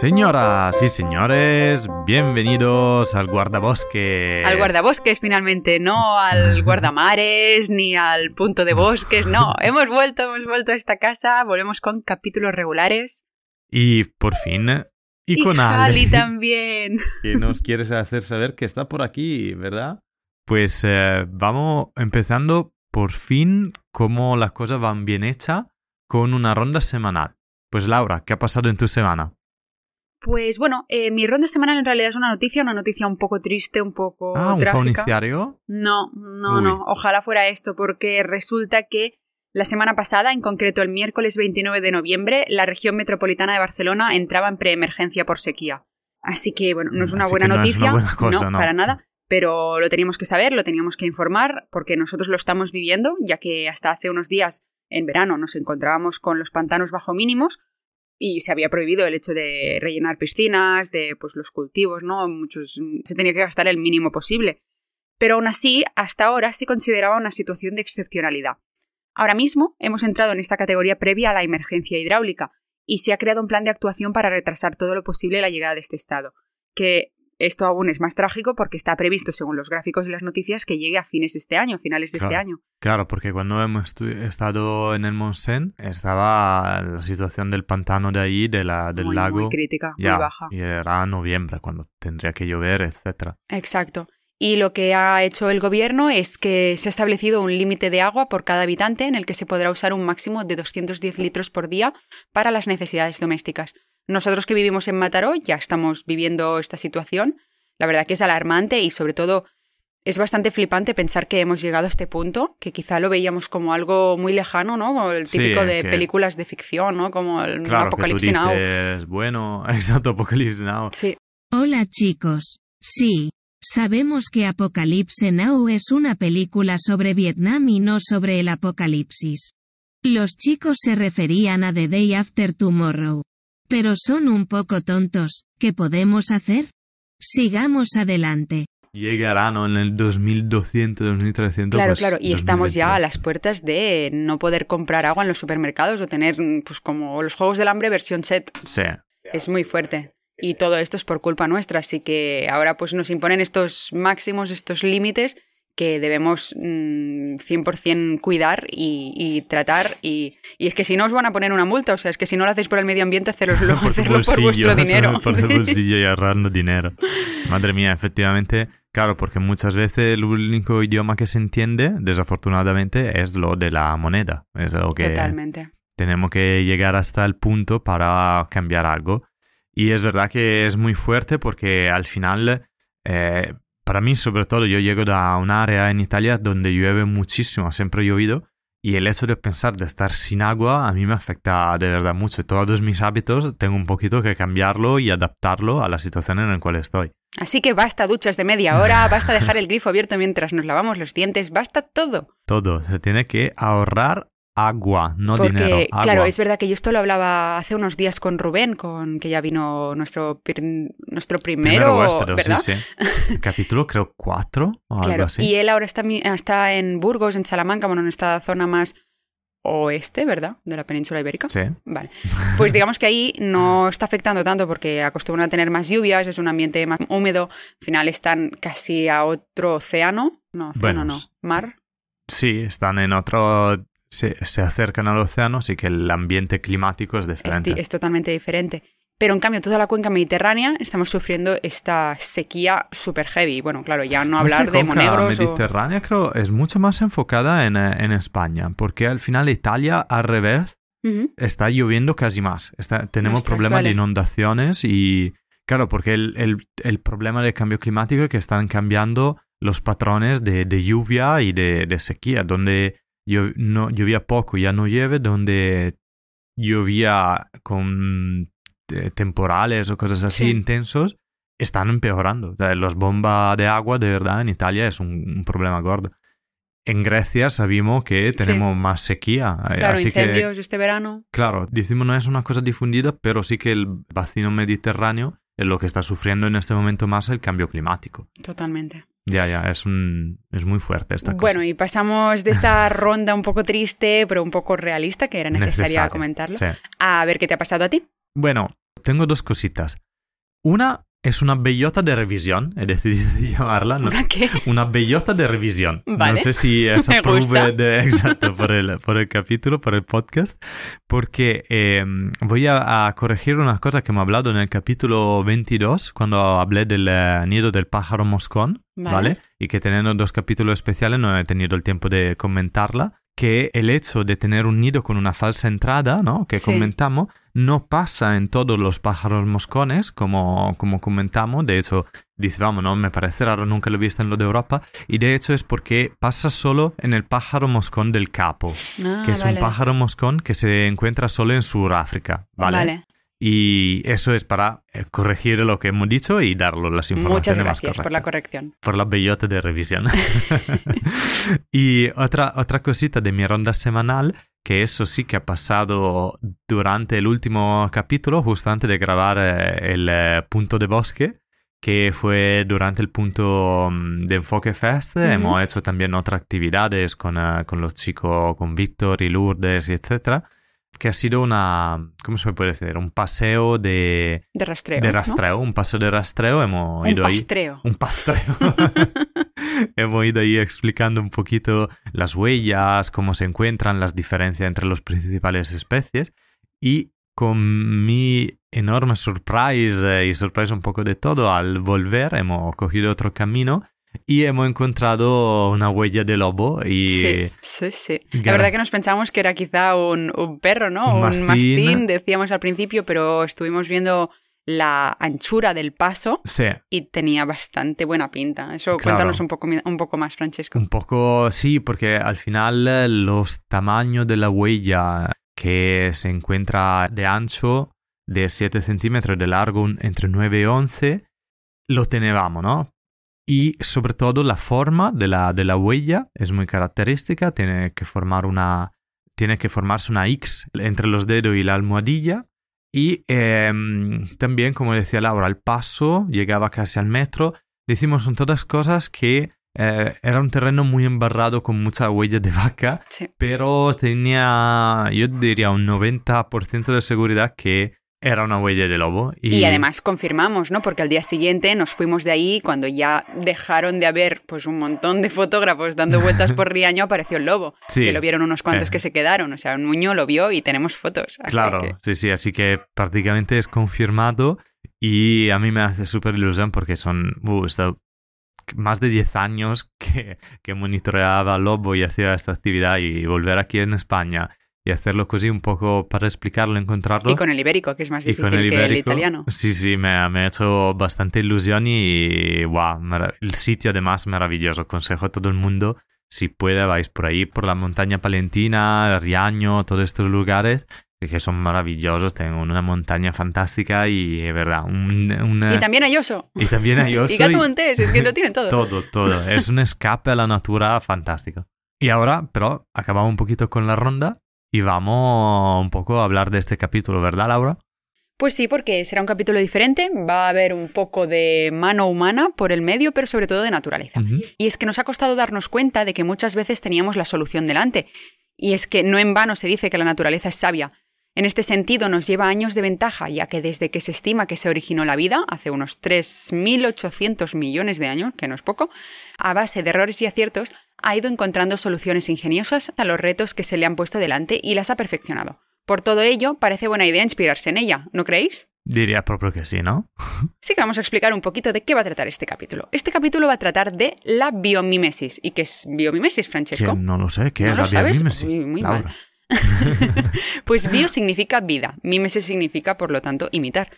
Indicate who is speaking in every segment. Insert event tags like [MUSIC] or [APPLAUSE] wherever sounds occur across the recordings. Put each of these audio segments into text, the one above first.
Speaker 1: Señoras y señores, bienvenidos al guardabosques.
Speaker 2: Al guardabosques finalmente, no al [LAUGHS] guardamares ni al punto de bosques, no. hemos vuelto, hemos vuelto a esta casa, volvemos con capítulos regulares.
Speaker 1: Y por fin, y,
Speaker 2: Y
Speaker 1: con Ale, [LAUGHS]
Speaker 2: también.
Speaker 1: que nos quieres hacer saber que está por aquí, ¿verdad? Pues eh, vamos empezando por fin cómo las cosas van bien hechas con una ronda semanal. Pues Laura, ¿qué ha pasado en tu semana?
Speaker 2: Pues bueno, eh, mi ronda semanal en realidad es una noticia, una noticia un poco triste, un poco
Speaker 1: Ah, un
Speaker 2: trágica. No, no,
Speaker 1: Uy.
Speaker 2: no. Ojalá fuera esto, porque resulta que la semana pasada, en concreto el miércoles 29 de noviembre, la región metropolitana de Barcelona entraba en preemergencia por sequía. Así que, bueno, no es una
Speaker 1: Así
Speaker 2: buena
Speaker 1: no es
Speaker 2: noticia.
Speaker 1: una buena cosa, no.
Speaker 2: para nada. Pero lo teníamos que saber, lo teníamos que informar, porque nosotros lo estamos viviendo, ya que hasta hace unos días, en verano, nos encontrábamos con los pantanos bajo mínimos y se había prohibido el hecho de rellenar piscinas, de pues los cultivos, ¿no? Muchos se tenía que gastar el mínimo posible. Pero aún así, hasta ahora se consideraba una situación de excepcionalidad. Ahora mismo hemos entrado en esta categoría previa a la emergencia hidráulica y se ha creado un plan de actuación para retrasar todo lo posible la llegada de este estado. Que esto aún es más trágico porque está previsto, según los gráficos y las noticias, que llegue a fines de este año, finales de este año.
Speaker 1: Claro, porque cuando hemos estado en el Monsen estaba la situación del pantano de ahí, de la, del
Speaker 2: muy,
Speaker 1: lago.
Speaker 2: muy crítica,
Speaker 1: ya,
Speaker 2: muy baja.
Speaker 1: y era noviembre cuando tendría que llover, etcétera.
Speaker 2: Exacto. Y lo que ha hecho el gobierno es que se ha establecido un límite de agua por cada habitante en el que se podrá usar un máximo de 210 litros por día para las necesidades domésticas. Nosotros que vivimos en Mataró ya estamos viviendo esta situación. La verdad que es alarmante y sobre todo es bastante flipante pensar que hemos llegado a este punto, que quizá lo veíamos como algo muy lejano, ¿no? Como el
Speaker 1: Sí,
Speaker 2: típico de
Speaker 1: que-
Speaker 2: películas de ficción, ¿no? Como el
Speaker 1: Claro,
Speaker 2: Apocalipsis
Speaker 1: que tú
Speaker 2: Now.
Speaker 1: bueno, [LAUGHS] exacto, Apocalipsis Now.
Speaker 2: Sí,
Speaker 3: Hola chicos. Sí, sabemos que Apocalypse Now es una película sobre Vietnam y no sobre el apocalipsis. Los chicos se referían a The Day After Tomorrow. Pero son un poco tontos, ¿qué podemos hacer? Sigamos adelante.
Speaker 1: Llegará, ¿no? En el 2200, 2300.
Speaker 2: Claro,
Speaker 1: pues,
Speaker 2: claro, y estamos ya a
Speaker 1: 2022.
Speaker 2: las puertas de no poder comprar agua en los supermercados o tener, pues como los Juegos del Hambre versión set.
Speaker 1: Sí,
Speaker 2: Es muy fuerte. Y todo esto es por culpa nuestra, así que ahora pues nos imponen estos máximos, estos límites que debemos mm, 100% cuidar y, y tratar y, y es que si no os van a poner una multa, o sea, es que si no lo hacéis por el medio ambiente, haceroslo, [LAUGHS]
Speaker 1: por
Speaker 2: hacerlo por vuestro [LAUGHS] dinero.
Speaker 1: por
Speaker 2: Sí.
Speaker 1: bolsillo y [LAUGHS] ahorrando dinero. Madre mía, efectivamente, claro, porque muchas veces el único idioma que se entiende, desafortunadamente, es lo de la moneda. Es lo que
Speaker 2: Totalmente.
Speaker 1: tenemos que llegar hasta el punto para cambiar algo. Y es verdad que es muy fuerte porque al final, eh, para mí sobre todo, yo llego de un área en Italia donde llueve muchísimo, siempre ha llovido. Y el hecho de pensar de estar sin agua a mí me afecta de verdad mucho. Todos mis hábitos tengo un poquito que cambiarlo y adaptarlo a la situación en la cual estoy.
Speaker 2: Así que basta duchas de media hora, [LAUGHS] basta dejar el grifo abierto mientras nos lavamos los dientes, basta todo.
Speaker 1: Todo. Se tiene que ahorrar agua, no
Speaker 2: Porque,
Speaker 1: dinero. Agua.
Speaker 2: claro, es verdad que yo esto lo hablaba hace unos días con Rubén, con que ya vino nuestro, nuestro primero,
Speaker 1: huésped,
Speaker 2: ¿verdad?
Speaker 1: Sí, sí. [LAUGHS] Capítulo creo cuatro o algo
Speaker 2: Claro,
Speaker 1: así.
Speaker 2: y él ahora está, está en Burgos, en Salamanca, bueno, en esta zona más oeste, ¿verdad? De la península ibérica.
Speaker 1: Sí.
Speaker 2: Vale. Pues digamos que ahí no está afectando tanto porque acostumbran a tener más lluvias, es un ambiente más húmedo. Al final están casi a otro océano. No, océano
Speaker 1: Bueno,
Speaker 2: no. Mar.
Speaker 1: Sí, están en otro... Se, se acercan al océano, así que el ambiente climático es
Speaker 2: Es,
Speaker 1: diferente.
Speaker 2: di- es totalmente diferente. Pero en cambio, toda la cuenca mediterránea estamos sufriendo esta sequía super heavy. Bueno, claro, ya no hablar de monegros o...
Speaker 1: mediterránea creo es mucho más enfocada en, eh, en España, porque al final Italia al revés
Speaker 2: Ujú.
Speaker 1: está lloviendo casi más. Está, tenemos
Speaker 2: Ostras,
Speaker 1: problemas
Speaker 2: vale.
Speaker 1: de inundaciones y claro, porque el, el- el problema del cambio climático es que están cambiando los patrones de, de lluvia y de, de sequía, donde llo- no, llovía poco, ya no llueve, donde llovía con eh, temporales o cosas así
Speaker 2: Sí.
Speaker 1: intensos, están empeorando. O sea, las bombas de agua de verdad en Italia es un, un problema gordo. En Grecia sabemos que
Speaker 2: Sí.
Speaker 1: tenemos más sequía. eh,
Speaker 2: Claro,
Speaker 1: así que
Speaker 2: incendios este verano.
Speaker 1: Claro, decimos no es una cosa difundida, pero sí que el vecino mediterráneo es lo que está sufriendo en este momento más el cambio climático.
Speaker 2: Totalmente.
Speaker 1: Ya, ya, es un es muy fuerte esta
Speaker 2: Bueno,
Speaker 1: cosa.
Speaker 2: y pasamos de esta [LAUGHS] ronda un poco triste, pero un poco realista, que era necesaria
Speaker 1: Necesaria,
Speaker 2: comentarlo,
Speaker 1: Sí.
Speaker 2: a ver qué te ha pasado a ti.
Speaker 1: Bueno, tengo dos cositas. Una es una bellota de revisión, he decidido [LAUGHS] llamarla. ¿no?
Speaker 2: ¿Una qué?
Speaker 1: Una bellota de revisión.
Speaker 2: Vale.
Speaker 1: No sé si [LAUGHS] es
Speaker 2: Me gusta.
Speaker 1: de, [LAUGHS] exacto, por el, por el capítulo, por el podcast, porque eh, voy a, a corregir una cosa que hemos hablado en el capítulo 22, cuando hablé del eh, nido del pájaro moscón,
Speaker 2: Vale.
Speaker 1: ¿vale? Y que teniendo dos capítulos especiales no he tenido el tiempo de comentarla, que el hecho de tener un nido con una falsa entrada, ¿no? Que
Speaker 2: Sí.
Speaker 1: comentamos, no pasa en todos los pájaros moscones, como, como comentamos. De hecho, dice, vamos, no, me parece raro, nunca lo he visto en lo de Europa. Y de hecho es porque pasa solo en el pájaro moscón del capo,
Speaker 2: Ah,
Speaker 1: que es
Speaker 2: vale.
Speaker 1: un pájaro moscón que se encuentra solo en Sudáfrica, ¿vale?
Speaker 2: Vale.
Speaker 1: Y eso es para eh, corregir lo que hemos dicho y darlo las informaciones
Speaker 2: Muchas
Speaker 1: más
Speaker 2: gracias por la corrección.
Speaker 1: por la bellota de revisión. [LAUGHS] [LAUGHS] y otra, otra cosita de mi ronda semanal, que eso sí que ha pasado durante el último capítulo, justo antes de grabar eh, el eh, punto de bosque, que fue durante el punto mm, de Enfoque Fest. Hemos hecho también otras actividades con, eh, con los chicos, con Víctor y Lourdes, y etcétera. Que ha sido una, ¿cómo se puede decir? Un paseo de,
Speaker 2: De rastreo.
Speaker 1: de
Speaker 2: ¿no?
Speaker 1: rastreo, un paseo de rastreo. Hemos
Speaker 2: Un
Speaker 1: ido ahí.
Speaker 2: pastreo.
Speaker 1: Un pastreo. [LAUGHS] Hemos ido ahí explicando un poquito las huellas, cómo se encuentran, las diferencias entre las principales especies. Y con mi enorme surprise eh, y sorpresa un poco de todo, al volver hemos cogido otro camino y hemos encontrado una huella de lobo y
Speaker 2: Sí, sí, sí. La verdad que nos pensamos que era quizá un, un perro, ¿no?
Speaker 1: Un
Speaker 2: Un
Speaker 1: mastín.
Speaker 2: mastín. decíamos al principio, pero estuvimos viendo la anchura del paso
Speaker 1: sí,
Speaker 2: y tenía bastante buena pinta. Eso
Speaker 1: Claro.
Speaker 2: cuéntanos un poco, un poco más, Francesco.
Speaker 1: Un poco, sí, porque al final eh, los tamaños de la huella que se encuentra de ancho de 7 centímetros, de largo entre 9 y 11, lo teníamos, ¿no? Y sobre todo la forma de la, de la huella es muy característica, tiene que formar una, tiene que formarse una X entre los dedos y la almohadilla. Y em, también, como decía Laura, el paso llegaba casi al metro. Decimos son todas cosas que eh, era un terreno muy embarrado con mucha huella de vaca,
Speaker 2: Sí.
Speaker 1: pero tenía, yo diría, un 90% de seguridad que era una huella de lobo. Y,
Speaker 2: Y además confirmamos, ¿no? Porque al día siguiente nos fuimos de ahí cuando ya dejaron de haber pues un montón de fotógrafos dando vueltas por [LAUGHS] Riaño, apareció el lobo.
Speaker 1: Sí.
Speaker 2: Que lo vieron unos cuantos
Speaker 1: Eh.
Speaker 2: que se quedaron. O sea, un muño lo vio y tenemos fotos. Así
Speaker 1: Claro,
Speaker 2: que-
Speaker 1: sí, sí, así que prácticamente es confirmado y a mí me hace súper ilusión porque son uh, esto- más de 10 años que, que monitoreaba lobo y hacía esta actividad y volver aquí en España y hacerlo così un poco para explicarlo, encontrarlo.
Speaker 2: Y con el ibérico, que es más difícil
Speaker 1: el
Speaker 2: que el
Speaker 1: ibérico,
Speaker 2: italiano.
Speaker 1: Sí, sí, me, ha- me ha hecho bastante ilusión y wow, el sitio además maravilloso. Consejo a todo el mundo, si puede, vais por ahí, por la montaña palentina, Riaño, todos estos lugares que son maravillosos. Tienen una montaña fantástica y es verdad, un, una-
Speaker 2: Y también hay oso.
Speaker 1: y también hay [LAUGHS] oso
Speaker 2: Y gato
Speaker 1: y-
Speaker 2: montés, es que lo tienen todo. [LAUGHS]
Speaker 1: todo, todo. Es un escape a la natura fantástico. Y ahora, pero, acabamos un poquito con la ronda y vamos un poco a hablar de este capítulo, ¿verdad, Laura?
Speaker 2: Pues sí, porque será un capítulo diferente, va a haber un poco de mano humana por el medio, pero sobre todo de naturaleza. Y es que nos ha costado darnos cuenta de que muchas veces teníamos la solución delante. Y es que no en vano se dice que la naturaleza es sabia. En este sentido nos lleva años de ventaja, ya que desde que se estima que se originó la vida, hace unos 3.800 millones de años, que no es poco, a base de errores y aciertos, ha ido encontrando soluciones ingeniosas a los retos que se le han puesto delante y las ha perfeccionado. Por todo ello, parece buena idea inspirarse en ella, ¿no creéis?
Speaker 1: Diría propio que sí, ¿no?
Speaker 2: Sí que vamos a explicar un poquito de qué va a tratar este capítulo. Este capítulo va a tratar de la biomimesis. ¿Y qué es biomimesis, Francesco?
Speaker 1: No lo sé, ¿qué
Speaker 2: ¿No
Speaker 1: es
Speaker 2: lo
Speaker 1: la
Speaker 2: sabes?
Speaker 1: biomímesis?
Speaker 2: Uy, muy
Speaker 1: Laura. [LAUGHS]
Speaker 2: Pues bio significa vida, mimesis significa, por lo tanto, imitar.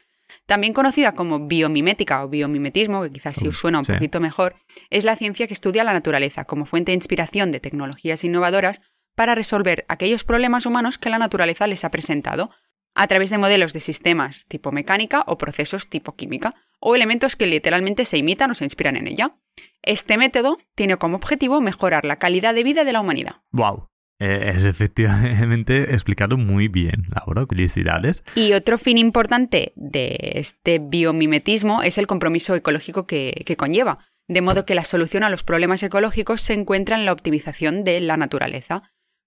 Speaker 2: También conocida como biomimética o biomimetismo, que quizás sí os suena un
Speaker 1: Sí.
Speaker 2: poquito mejor, es la ciencia que estudia la naturaleza como fuente de inspiración de tecnologías innovadoras para resolver aquellos problemas humanos que la naturaleza les ha presentado, a través de modelos de sistemas tipo mecánica o procesos tipo química, o elementos que literalmente se imitan o se inspiran en ella. Este método tiene como objetivo mejorar la calidad de vida de la humanidad.
Speaker 1: Wow. Eh, es efectivamente explicado muy bien, Laura. Felicidades.
Speaker 2: Y otro fin importante de este biomimetismo es el compromiso ecológico que, que conlleva, de modo que la solución a los problemas ecológicos se encuentra en la optimización de la naturaleza,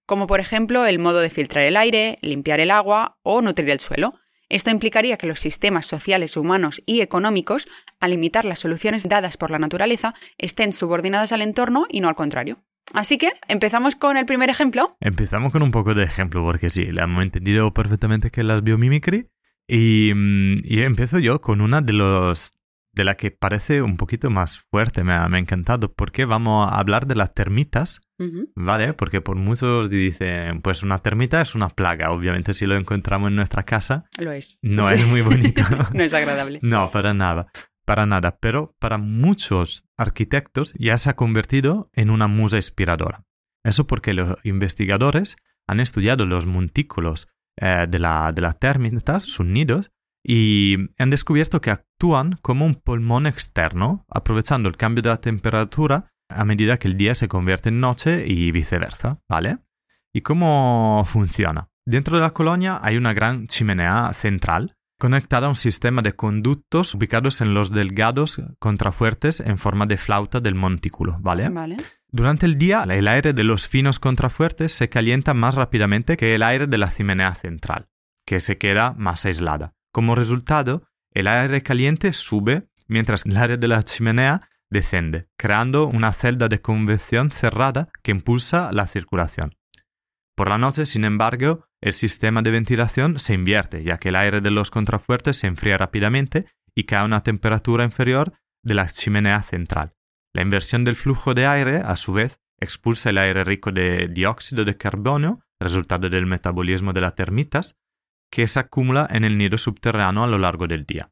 Speaker 2: como por ejemplo el modo de filtrar el aire, limpiar el agua o nutrir el suelo. Esto implicaría que los sistemas sociales, humanos y económicos, al limitar las soluciones dadas por la naturaleza, estén subordinadas al entorno y no al contrario. Así que empezamos con el primer ejemplo.
Speaker 1: Empezamos con un poco de ejemplo, porque sí, le hemos entendido perfectamente que las biomimicry. Y, mm, y empiezo yo con una de los de la que parece un poquito más fuerte, me ha, me ha encantado, porque vamos a hablar de las termitas,
Speaker 2: Ujú.
Speaker 1: ¿vale? Porque por muchos dicen, pues una termita es una plaga, obviamente si lo encontramos en nuestra casa,
Speaker 2: Lo es.
Speaker 1: no
Speaker 2: Sí.
Speaker 1: es muy bonito. [LAUGHS]
Speaker 2: no es agradable. [LAUGHS]
Speaker 1: No, para nada, para nada. Pero para muchos arquitectos ya se ha convertido en una musa inspiradora. Eso porque los investigadores han estudiado los montículos eh, de, la, de las termitas, sus nidos, y han descubierto que actúan como un pulmón externo, aprovechando el cambio de la temperatura a medida que el día se convierte en noche y viceversa, ¿vale? ¿Y cómo funciona? Dentro de la colonia hay una gran chimenea central conectada a un sistema de conductos ubicados en los delgados contrafuertes en forma de flauta del montículo, ¿vale?
Speaker 2: Vale.
Speaker 1: Durante el día, el aire de los finos contrafuertes se calienta más rápidamente que el aire de la chimenea central, que se queda más aislada. Como resultado, el aire caliente sube mientras el aire de la chimenea descende, creando una celda de convección cerrada que impulsa la circulación. Por la noche, sin embargo, el sistema de ventilación se invierte, ya que el aire de los contrafuertes se enfría rápidamente y cae a una temperatura inferior de la chimenea central. La inversión del flujo de aire, a su vez, expulsa el aire rico de dióxido de carbono, resultado del metabolismo de las termitas, que se acumula en el nido subterráneo a lo largo del día.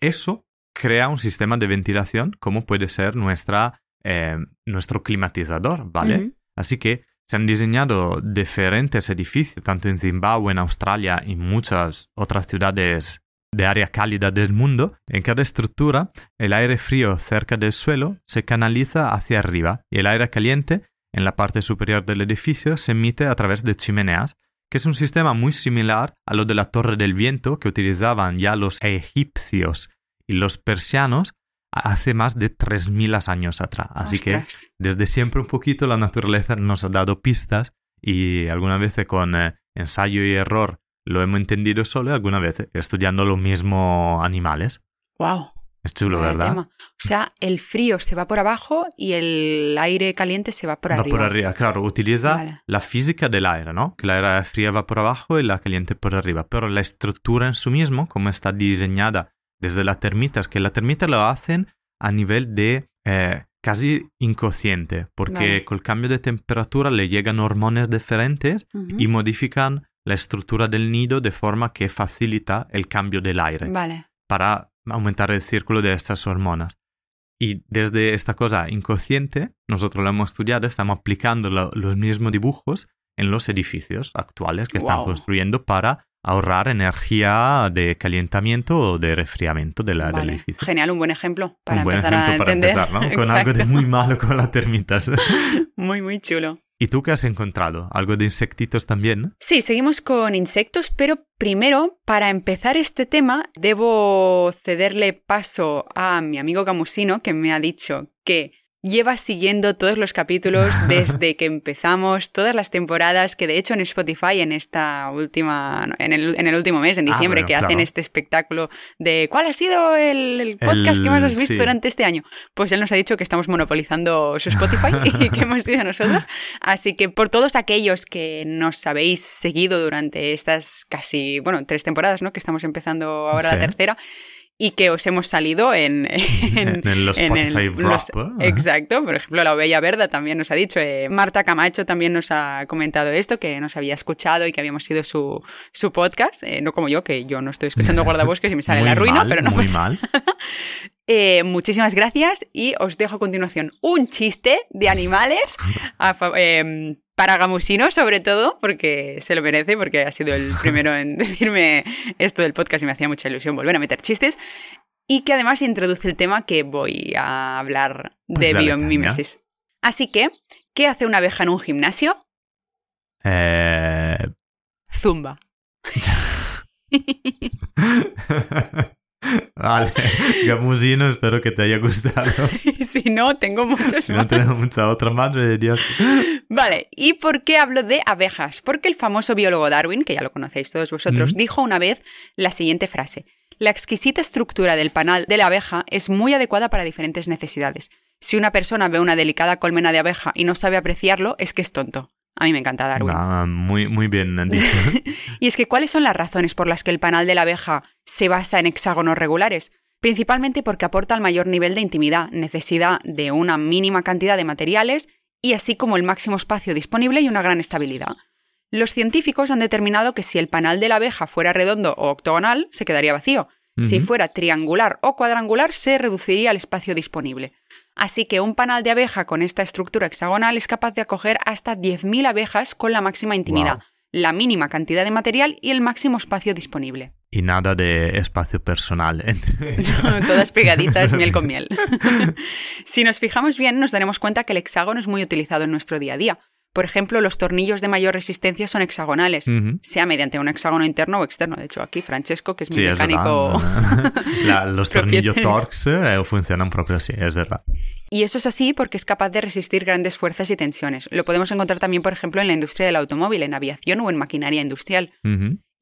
Speaker 1: Eso crea un sistema de ventilación como puede ser nuestra, eh, nuestro climatizador, ¿vale? Así que se han diseñado diferentes edificios, tanto en Zimbabue, en Australia y muchas otras ciudades de área cálida del mundo. En cada estructura, el aire frío cerca del suelo se canaliza hacia arriba y el aire caliente en la parte superior del edificio se emite a través de chimeneas, que es un sistema muy similar a lo de la Torre del Viento que utilizaban ya los egipcios y los persianos hace más de 3.000 años atrás. Así que desde siempre un poquito la naturaleza nos ha dado pistas y algunas veces con eh, ensayo y error lo hemos entendido solo y algunas veces estudiando los mismos animales.
Speaker 2: Wow.
Speaker 1: Es chulo,
Speaker 2: Vaya
Speaker 1: ¿verdad?
Speaker 2: tema. O sea, el frío se va por abajo y el aire caliente se va por
Speaker 1: Va
Speaker 2: arriba.
Speaker 1: por arriba, claro, utiliza
Speaker 2: Vale.
Speaker 1: la física del aire, ¿no? Que la aire fría va por abajo y la caliente por arriba. Pero la estructura en sí mismo, como está diseñada desde las termitas, que las termitas lo hacen a nivel de eh, casi inconsciente, porque
Speaker 2: Vale.
Speaker 1: con el cambio de temperatura le llegan hormonas diferentes y modifican la estructura del nido de forma que facilita el cambio del aire
Speaker 2: Vale.
Speaker 1: para aumentar el círculo de estas hormonas. Y desde esta cosa inconsciente, nosotros lo hemos estudiado, estamos aplicando lo- los mismos dibujos en los edificios actuales que están construyendo para ahorrar energía de calentamiento o de resfriamiento de la- del edificio.
Speaker 2: Genial, un buen ejemplo para
Speaker 1: Un buen
Speaker 2: empezar
Speaker 1: ejemplo
Speaker 2: a
Speaker 1: para
Speaker 2: entender.
Speaker 1: empezar, ¿no? [LAUGHS] Con algo de muy malo con las termitas. [LAUGHS]
Speaker 2: Muy, muy chulo.
Speaker 1: ¿Y tú qué has encontrado? ¿Algo de insectitos también?
Speaker 2: Sí, seguimos con insectos, pero primero, para empezar este tema, debo cederle paso a mi amigo Camusino, que me ha dicho que lleva siguiendo todos los capítulos [LAUGHS] desde que empezamos, todas las temporadas, que de hecho en Spotify, en esta última, en el, en el último mes, en
Speaker 1: Ah,
Speaker 2: diciembre,
Speaker 1: bueno,
Speaker 2: que hacen
Speaker 1: claro.
Speaker 2: este espectáculo de ¿cuál ha sido el, el podcast que más has
Speaker 1: El-
Speaker 2: visto
Speaker 1: sí.
Speaker 2: durante este año? Pues él nos ha dicho que estamos monopolizando su Spotify [LAUGHS] y que hemos sido nosotros. Así que por todos aquellos que nos habéis seguido durante estas casi, bueno, tres temporadas, ¿no? Que estamos empezando ahora
Speaker 1: Sí.
Speaker 2: la tercera. Y que os hemos salido en... [LAUGHS] en,
Speaker 1: En los
Speaker 2: en
Speaker 1: Spotify
Speaker 2: el-
Speaker 1: Wrap,
Speaker 2: los-
Speaker 1: ¿eh?
Speaker 2: Exacto, por ejemplo, la Ovella Verda también nos ha dicho, eh, Marta Camacho también nos ha comentado esto, que nos había escuchado y que habíamos sido su, su podcast, eh, no como yo, que yo no estoy escuchando [LAUGHS] Guardabosques y me sale
Speaker 1: Muy
Speaker 2: la ruina,
Speaker 1: mal,
Speaker 2: pero no
Speaker 1: muy
Speaker 2: pasa
Speaker 1: mal. [LAUGHS]
Speaker 2: eh, muchísimas gracias y os dejo a continuación un chiste de animales a em, para Gamusino sobre todo, porque se lo merece, porque ha sido el primero en [LAUGHS] decirme esto del podcast y me hacía mucha ilusión volver a meter chistes. Y que además introduce el tema que voy a hablar
Speaker 1: Pues
Speaker 2: de
Speaker 1: dale
Speaker 2: biomímesis. Así que, ¿qué hace una abeja en un gimnasio?
Speaker 1: Eh,
Speaker 2: Zumba. [LAUGHS] [LAUGHS] [LAUGHS]
Speaker 1: Vale, [LAUGHS] Gamusino, espero que te haya gustado.
Speaker 2: y [LAUGHS] si no, tengo muchos
Speaker 1: Si no tenemos mucha otra madre de Dios.
Speaker 2: Vale, ¿y por qué hablo de abejas? Porque el famoso biólogo Darwin, que ya lo conocéis todos vosotros,
Speaker 1: Mm.
Speaker 2: dijo una vez la siguiente frase. La exquisita estructura del panal de la abeja es muy adecuada para diferentes necesidades. Si una persona ve una delicada colmena de abeja y no sabe apreciarlo, es que es tonto. A mí me encanta Darwin.
Speaker 1: Ah, muy, muy bien dicho. [LAUGHS]
Speaker 2: Y es que, ¿cuáles son las razones por las que el panal de la abeja se basa en hexágonos regulares? Principalmente porque aporta el mayor nivel de intimidad, necesidad de una mínima cantidad de materiales y así como el máximo espacio disponible y una gran estabilidad. Los científicos han determinado que si el panal de la abeja fuera redondo o octogonal, se quedaría vacío. Si fuera triangular o cuadrangular, se reduciría el espacio disponible. Así que un panal de abeja con esta estructura hexagonal es capaz de acoger hasta 10.000 abejas con la máxima intimidad,
Speaker 1: Wow.
Speaker 2: la mínima cantidad de material y el máximo espacio disponible.
Speaker 1: Y nada de espacio personal. [LAUGHS]
Speaker 2: Todas pegaditas, miel con miel. [LAUGHS] [LAUGHS] si nos fijamos bien, nos daremos cuenta que el hexágono es muy utilizado en nuestro día a día. Por ejemplo, los tornillos de mayor resistencia son hexagonales, sea mediante un hexágono interno o externo. De hecho, aquí Francesco, que es mi
Speaker 1: Sí,
Speaker 2: mecánico. [LAUGHS]
Speaker 1: La- los tornillos. Torx eh, funcionan propio así, es verdad.
Speaker 2: Y eso es así porque es capaz de resistir grandes fuerzas y tensiones. Lo podemos encontrar también, por ejemplo, en la industria del automóvil, en aviación o en maquinaria industrial.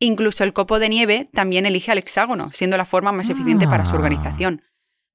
Speaker 2: Incluso el copo de nieve también elige al hexágono, siendo la forma más eficiente para su
Speaker 1: Ah.
Speaker 2: organización.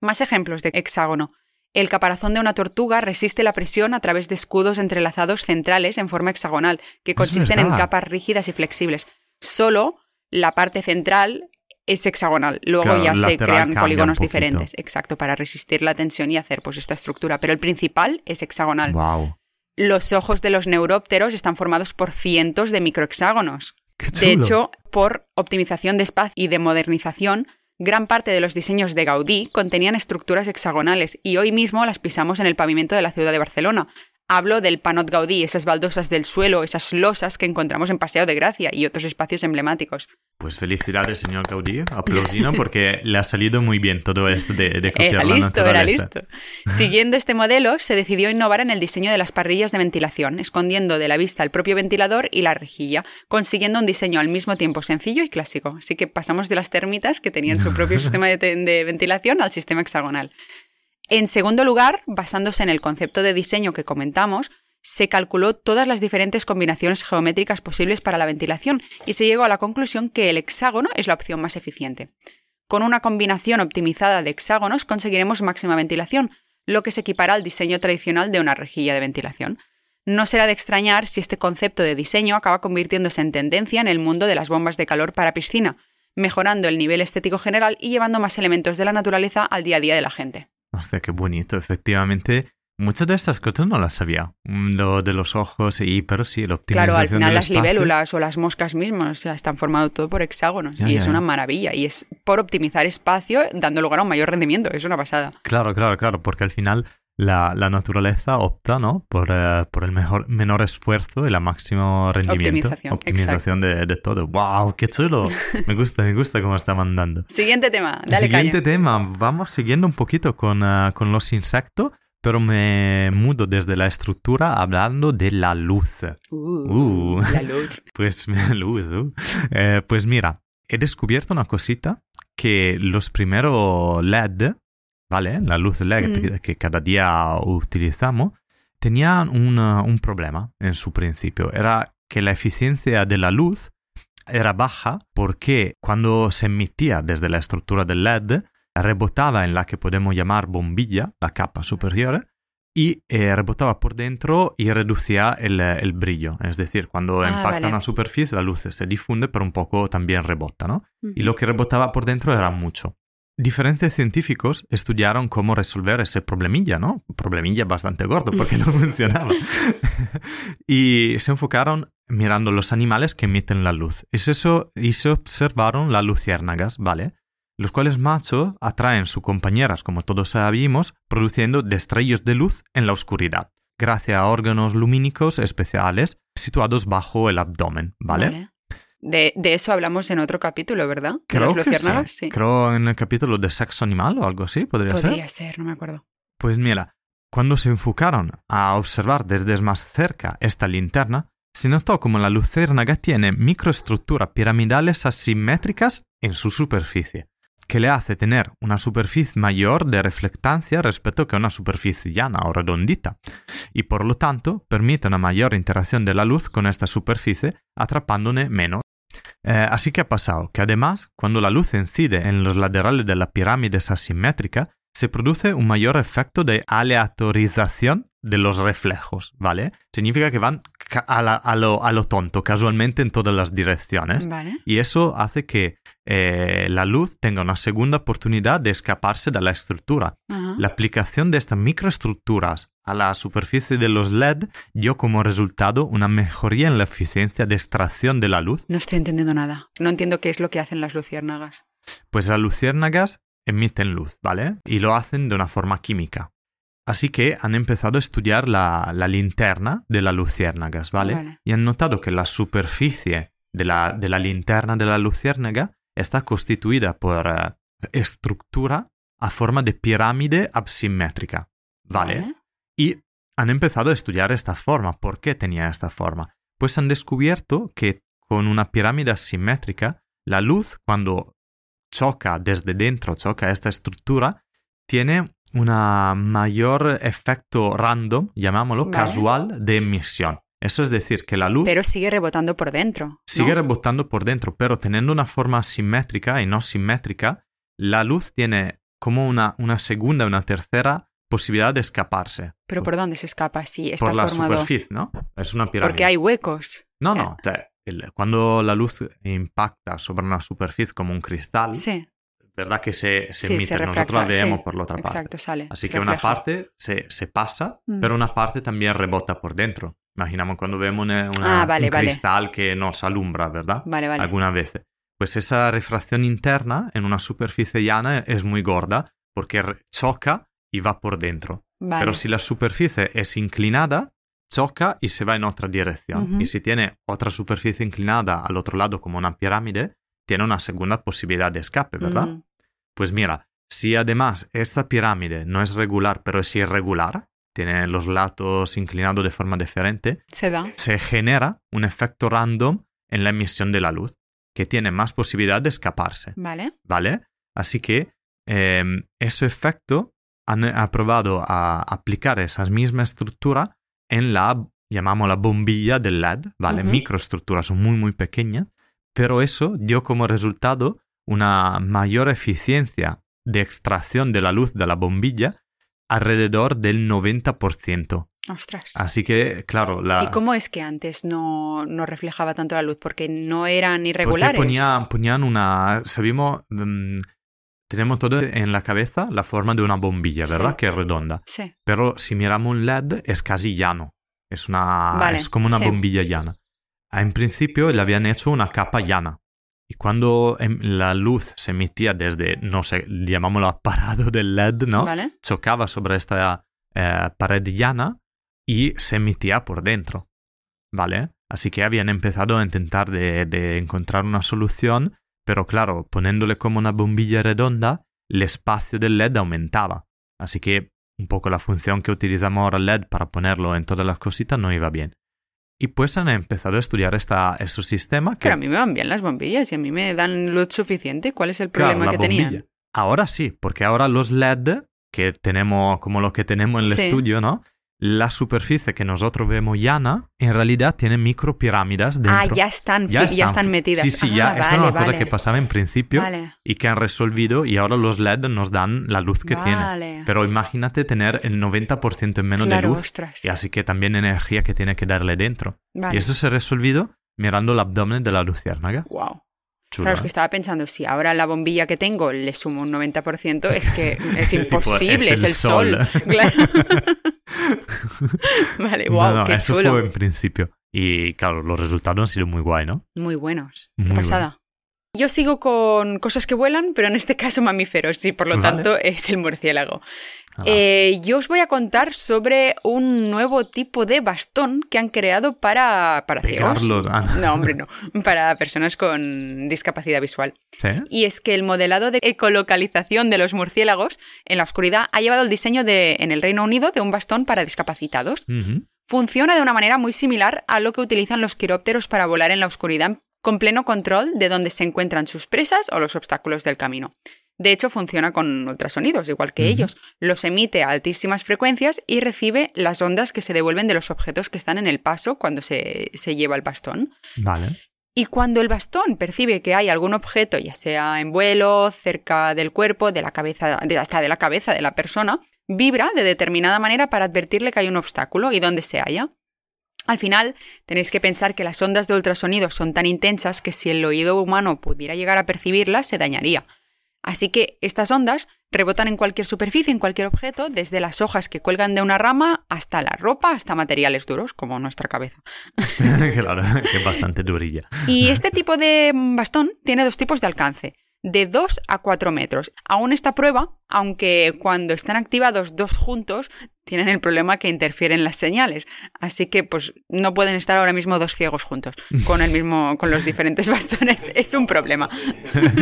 Speaker 2: Más ejemplos de hexágono. El caparazón de una tortuga resiste la presión a través de escudos entrelazados centrales en forma hexagonal, que consisten en capas rígidas y flexibles. Solo la parte central es hexagonal. Luego
Speaker 1: Claro,
Speaker 2: ya se crean polígonos diferentes. Exacto, para resistir la tensión y hacer pues esta estructura. Pero el principal es hexagonal.
Speaker 1: Wow.
Speaker 2: Los ojos de los neurópteros están formados por cientos de microhexágonos. De hecho, por optimización de espacio y de modernización, gran parte de los diseños de Gaudí contenían estructuras hexagonales y hoy mismo las pisamos en el pavimento de la ciudad de Barcelona. Hablo del Panot Gaudí, esas baldosas del suelo, esas losas que encontramos en Paseo de Gracia y otros espacios emblemáticos.
Speaker 1: Pues felicidades, señor Gaudí. Aplausino porque le ha salido muy bien todo esto de, de [LAUGHS] copiar
Speaker 2: Era
Speaker 1: la
Speaker 2: listo, era listo. Siguiendo este modelo, se decidió innovar en el diseño de las parrillas de ventilación, escondiendo de la vista el propio ventilador y la rejilla, consiguiendo un diseño al mismo tiempo sencillo y clásico. Así que pasamos de las termitas, que tenían su propio [LAUGHS] sistema de, te- de ventilación, al sistema hexagonal. En segundo lugar, basándose en el concepto de diseño que comentamos, se calculó todas las diferentes combinaciones geométricas posibles para la ventilación y se llegó a la conclusión que el hexágono es la opción más eficiente. Con una combinación optimizada de hexágonos conseguiremos máxima ventilación, lo que se equipará al diseño tradicional de una rejilla de ventilación. No será de extrañar si este concepto de diseño acaba convirtiéndose en tendencia en el mundo de las bombas de calor para piscina, mejorando el nivel estético general y llevando más elementos de la naturaleza al día a día de la gente.
Speaker 1: Hostia, qué bonito. Efectivamente, muchas de estas cosas no las sabía. Mm, Lo de los ojos, y, pero sí, la optimización
Speaker 2: Claro, al final las
Speaker 1: espacio.
Speaker 2: libélulas o las moscas mismas o sea, están formados todo por hexágonos
Speaker 1: Ya,
Speaker 2: y
Speaker 1: ya,
Speaker 2: es
Speaker 1: ya.
Speaker 2: una maravilla y es por optimizar espacio dando lugar a un mayor rendimiento, es una pasada.
Speaker 1: Claro, claro, claro, porque al final la, la naturaleza opta, ¿no? Por, eh, por el mejor, menor esfuerzo y la máximo rendimiento.
Speaker 2: Optimización,
Speaker 1: Optimización de, de todo. ¡Wow! ¡Qué chulo! [LAUGHS] Me gusta, me gusta cómo está mandando.
Speaker 2: Siguiente tema, dale
Speaker 1: Siguiente
Speaker 2: caña.
Speaker 1: tema, vamos siguiendo un poquito con, eh, con los insectos, pero me mudo desde la estructura hablando de la luz.
Speaker 2: Uh,
Speaker 1: Uh.
Speaker 2: La luz. [LAUGHS]
Speaker 1: Pues, [LAUGHS] luz, uh. Eh, pues mira, he descubierto una cosita que los primeros LED, ¿vale? La luz LED
Speaker 2: Mm.
Speaker 1: que, que cada día utilizamos, tenían un, uh, un problema en su principio. Era que la eficiencia de la luz era baja porque cuando se emitía desde la estructura del LED, rebotaba en la que podemos llamar bombilla, la capa superior, y eh, rebotaba por dentro y reducía el, el brillo. Es decir, cuando
Speaker 2: Ah,
Speaker 1: impacta
Speaker 2: vale.
Speaker 1: una superficie, la luz se difunde, pero un poco también rebota, ¿no? Y lo que rebotaba por dentro era mucho. Diferentes científicos estudiaron cómo resolver ese problemilla, ¿no? Problemilla bastante gordo porque no [LAUGHS] funcionaba. y se enfocaron mirando los animales que emiten la luz. Es eso, y se observaron las luciérnagas, ¿vale? Los cuales machos atraen sus compañeras, como todos sabemos, produciendo destellos de luz en la oscuridad, gracias a órganos lumínicos especiales situados bajo el abdomen, ¿vale?
Speaker 2: De, de eso hablamos en otro capítulo, ¿verdad?
Speaker 1: Creo
Speaker 2: las
Speaker 1: que sí. Creo en el capítulo de sexo animal o algo así, podría, ser.
Speaker 2: Podría ser, no me acuerdo.
Speaker 1: Pues mira, cuando se enfocaron a observar desde más cerca esta linterna, se notó como la luciérnaga tiene microestructuras piramidales asimétricas en su superficie. que le hace tener una superficie mayor de reflectancia respecto que una superficie llana o redondita, y por lo tanto permite una mayor interacción de la luz con esta superficie, atrapándole menos. Eh, así que ha pasado que además, cuando la luz incide en los laterales de la pirámide asimétrica, se produce un mayor efecto de aleatorización de los reflejos, ¿vale? Significa que van a, lo, tonto, casualmente en todas las direcciones. Y eso hace que eh, la luz tenga una segunda oportunidad de escaparse de la estructura. La aplicación de estas microestructuras a la superficie de los LED dio como resultado una mejoría en la eficiencia de extracción de la luz.
Speaker 2: No estoy entendiendo nada. No entiendo qué es lo que hacen las luciérnagas.
Speaker 1: Pues las luciérnagas emiten luz, ¿vale? Y lo hacen de una forma química. Así que han empezado a estudiar la, linterna de las luciérnagas, ¿vale? Y han notado que la superficie de la, de la linterna de la luciérnaga está constituida por eh, estructura a forma de pirámide asimétrica, ¿vale? Y han empezado a estudiar esta forma. ¿Por qué tenía esta forma? Pues han descubierto que con una pirámide asimétrica, la luz cuando choca desde dentro, choca esta estructura, tiene un mayor efecto random, llamámoslo, casual de emisión. Eso es decir, que la luz...
Speaker 2: Pero sigue rebotando por dentro.
Speaker 1: Sigue rebotando por dentro, pero teniendo una forma simétrica y no simétrica, la luz tiene como una, una segunda, una tercera posibilidad de escaparse.
Speaker 2: ¿Pero por dónde se escapa? Sí, está
Speaker 1: por la
Speaker 2: formado...
Speaker 1: superficie, ¿no? Es una pirámide.
Speaker 2: Porque hay huecos.
Speaker 1: No, no. Eh. Cuando la luz impacta sobre una superficie como un cristal,
Speaker 2: sí.
Speaker 1: ¿verdad? Que se, se emite. Nosotros la vemos por la otra parte.
Speaker 2: Exacto, sale.
Speaker 1: Así que una parte se, se pasa, mm. pero una parte también rebota por dentro. Imaginamos cuando vemos una,
Speaker 2: ah,
Speaker 1: un cristal que nos alumbra, ¿verdad?
Speaker 2: Vale, vale.
Speaker 1: Algunas veces. Pues esa refracción interna en una superficie llana es muy gorda porque choca y va por dentro. Pero si la superficie es inclinada, choca y se va en otra dirección. Y si tiene otra superficie inclinada al otro lado como una pirámide, tiene una segunda posibilidad de escape, ¿verdad? Mm. Pues mira, si además esta pirámide no es regular, pero es irregular, tiene los lados inclinados de forma diferente,
Speaker 2: se, da.
Speaker 1: se genera un efecto random en la emisión de la luz, que tiene más posibilidad de escaparse.
Speaker 2: Vale.
Speaker 1: ¿Vale? Así que em, ese efecto han aprobado a aplicar esa misma estructura en la, llamamos la bombilla del LED, ¿vale? Microestructuras, son muy, muy pequeñas, pero eso dio como resultado una mayor eficiencia de extracción de la luz de la bombilla alrededor del 90%.
Speaker 2: Ostras.
Speaker 1: Así que, claro, la...
Speaker 2: ¿Y cómo es que antes no, no reflejaba tanto la luz? Porque no eran irregulares.
Speaker 1: Porque ponían, ponían una... Sabemos... Mm, tenemos todo en la cabeza la forma de una bombilla, ¿verdad? Que es redonda.
Speaker 2: Sí.
Speaker 1: Pero si miramos un LED es casi llano. Es, una, es como una bombilla llana. Ah, en principio le habían hecho una capa llana. Y cuando em, la luz se emitía desde, no sé, llamámoslo aparato del LED, ¿no? Chocaba sobre esta eh, pared llana y se emitía por dentro. ¿Vale? Así que habían empezado a intentar de, encontrar una solución, pero claro, poniéndole como una bombilla redonda, el espacio del LED aumentaba. Así que un poco la función que utilizamos ahora LED para ponerlo en todas las cositas no iba bien. Y pues han empezado a estudiar esta, este sistema. Que...
Speaker 2: Pero a mí me van bien las bombillas y a mí me dan luz suficiente. ¿Cuál es el problema que tenían?
Speaker 1: Ahora sí, porque ahora los LED que tenemos como lo que tenemos en el estudio, ¿no? La superficie que nosotros vemos llana, en realidad tiene micropirámides dentro.
Speaker 2: Ah, ya están, ya están, metidas.
Speaker 1: Sí, sí, ya. Ah, esa es una cosa que pasaba en principio y que han resolvido y ahora los LED nos dan la luz que tiene. Pero imagínate tener el 90% en menos de luz y así que también energía que tiene que darle dentro. Y eso se ha resolvido mirando el abdomen de la luciérnaga.
Speaker 2: Wow. claro, es que estaba pensando, si ahora la bombilla que tengo le sumo un 90%, es que [LAUGHS] es imposible, es, el, sol. sol. Claro. [LAUGHS] [LAUGHS] vale, wow, qué
Speaker 1: eso
Speaker 2: chulo.
Speaker 1: fue en principio. Y claro, los resultados han sido muy guay, ¿no?
Speaker 2: Muy buenos. Qué pasada. Yo sigo con cosas que vuelan, pero en este [LAUGHS] caso mamíferos, y por lo tanto es el murciélago. Ah. Eh, yo os voy a contar sobre un nuevo tipo de bastón que han creado para, para ciegos.
Speaker 1: Ah.
Speaker 2: No, hombre, no. Para personas con discapacidad visual.
Speaker 1: ¿Sí?
Speaker 2: Y es que el modelado de ecolocalización de los murciélagos en la oscuridad ha llevado el diseño de, en el Reino Unido de un bastón para discapacitados. Funciona de una manera muy similar a lo que utilizan los quirópteros para volar en la oscuridad con pleno control de dónde se encuentran sus presas o los obstáculos del camino. De hecho, funciona con ultrasonidos, igual que ellos. Los emite a altísimas frecuencias y recibe las ondas que se devuelven de los objetos que están en el paso cuando se, se lleva el bastón.
Speaker 1: Vale.
Speaker 2: Y cuando el bastón percibe que hay algún objeto, ya sea en vuelo, cerca del cuerpo, de la cabeza, de- hasta de la cabeza de la persona, vibra de determinada manera para advertirle que hay un obstáculo y dónde se halla. Al final, tenéis que pensar que las ondas de ultrasonido son tan intensas que si el oído humano pudiera llegar a percibirlas, se dañaría. Así que estas ondas rebotan en cualquier superficie, en cualquier objeto, desde las hojas que cuelgan de una rama hasta la ropa, hasta materiales duros, como nuestra cabeza. [LAUGHS]
Speaker 1: claro, que es bastante durilla.
Speaker 2: Y este tipo de bastón tiene dos tipos de alcance, de 2 a 4 metros. Aún esta prueba, aunque cuando están activados dos juntos, tienen el problema que interfieren las señales. Así que pues no pueden estar ahora mismo dos ciegos juntos con el mismo con los diferentes [LAUGHS] bastones, es un problema.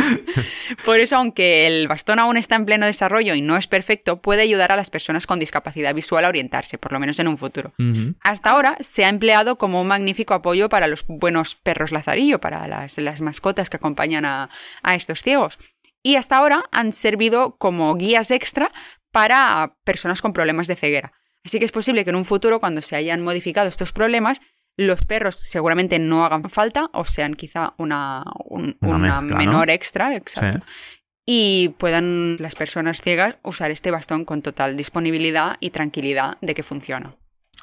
Speaker 2: [LAUGHS] Por eso aunque el bastón aún está en pleno desarrollo y no es perfecto, puede ayudar a las personas con discapacidad visual a orientarse, por lo menos en un futuro. Hasta ahora se ha empleado como un magnífico apoyo para los buenos perros lazarillo, para las, las mascotas que acompañan a, a estos ciegos. Y hasta ahora han servido como guías extra para personas con problemas de ceguera. Así que es posible que en un futuro, cuando se hayan modificado estos problemas, los perros seguramente no hagan falta o sean quizá una, un-
Speaker 1: Una
Speaker 2: una
Speaker 1: mezcla, ¿no?
Speaker 2: menor extra, exacto.
Speaker 1: Sí.
Speaker 2: Y puedan las personas ciegas usar este bastón con total disponibilidad y tranquilidad de que funciona.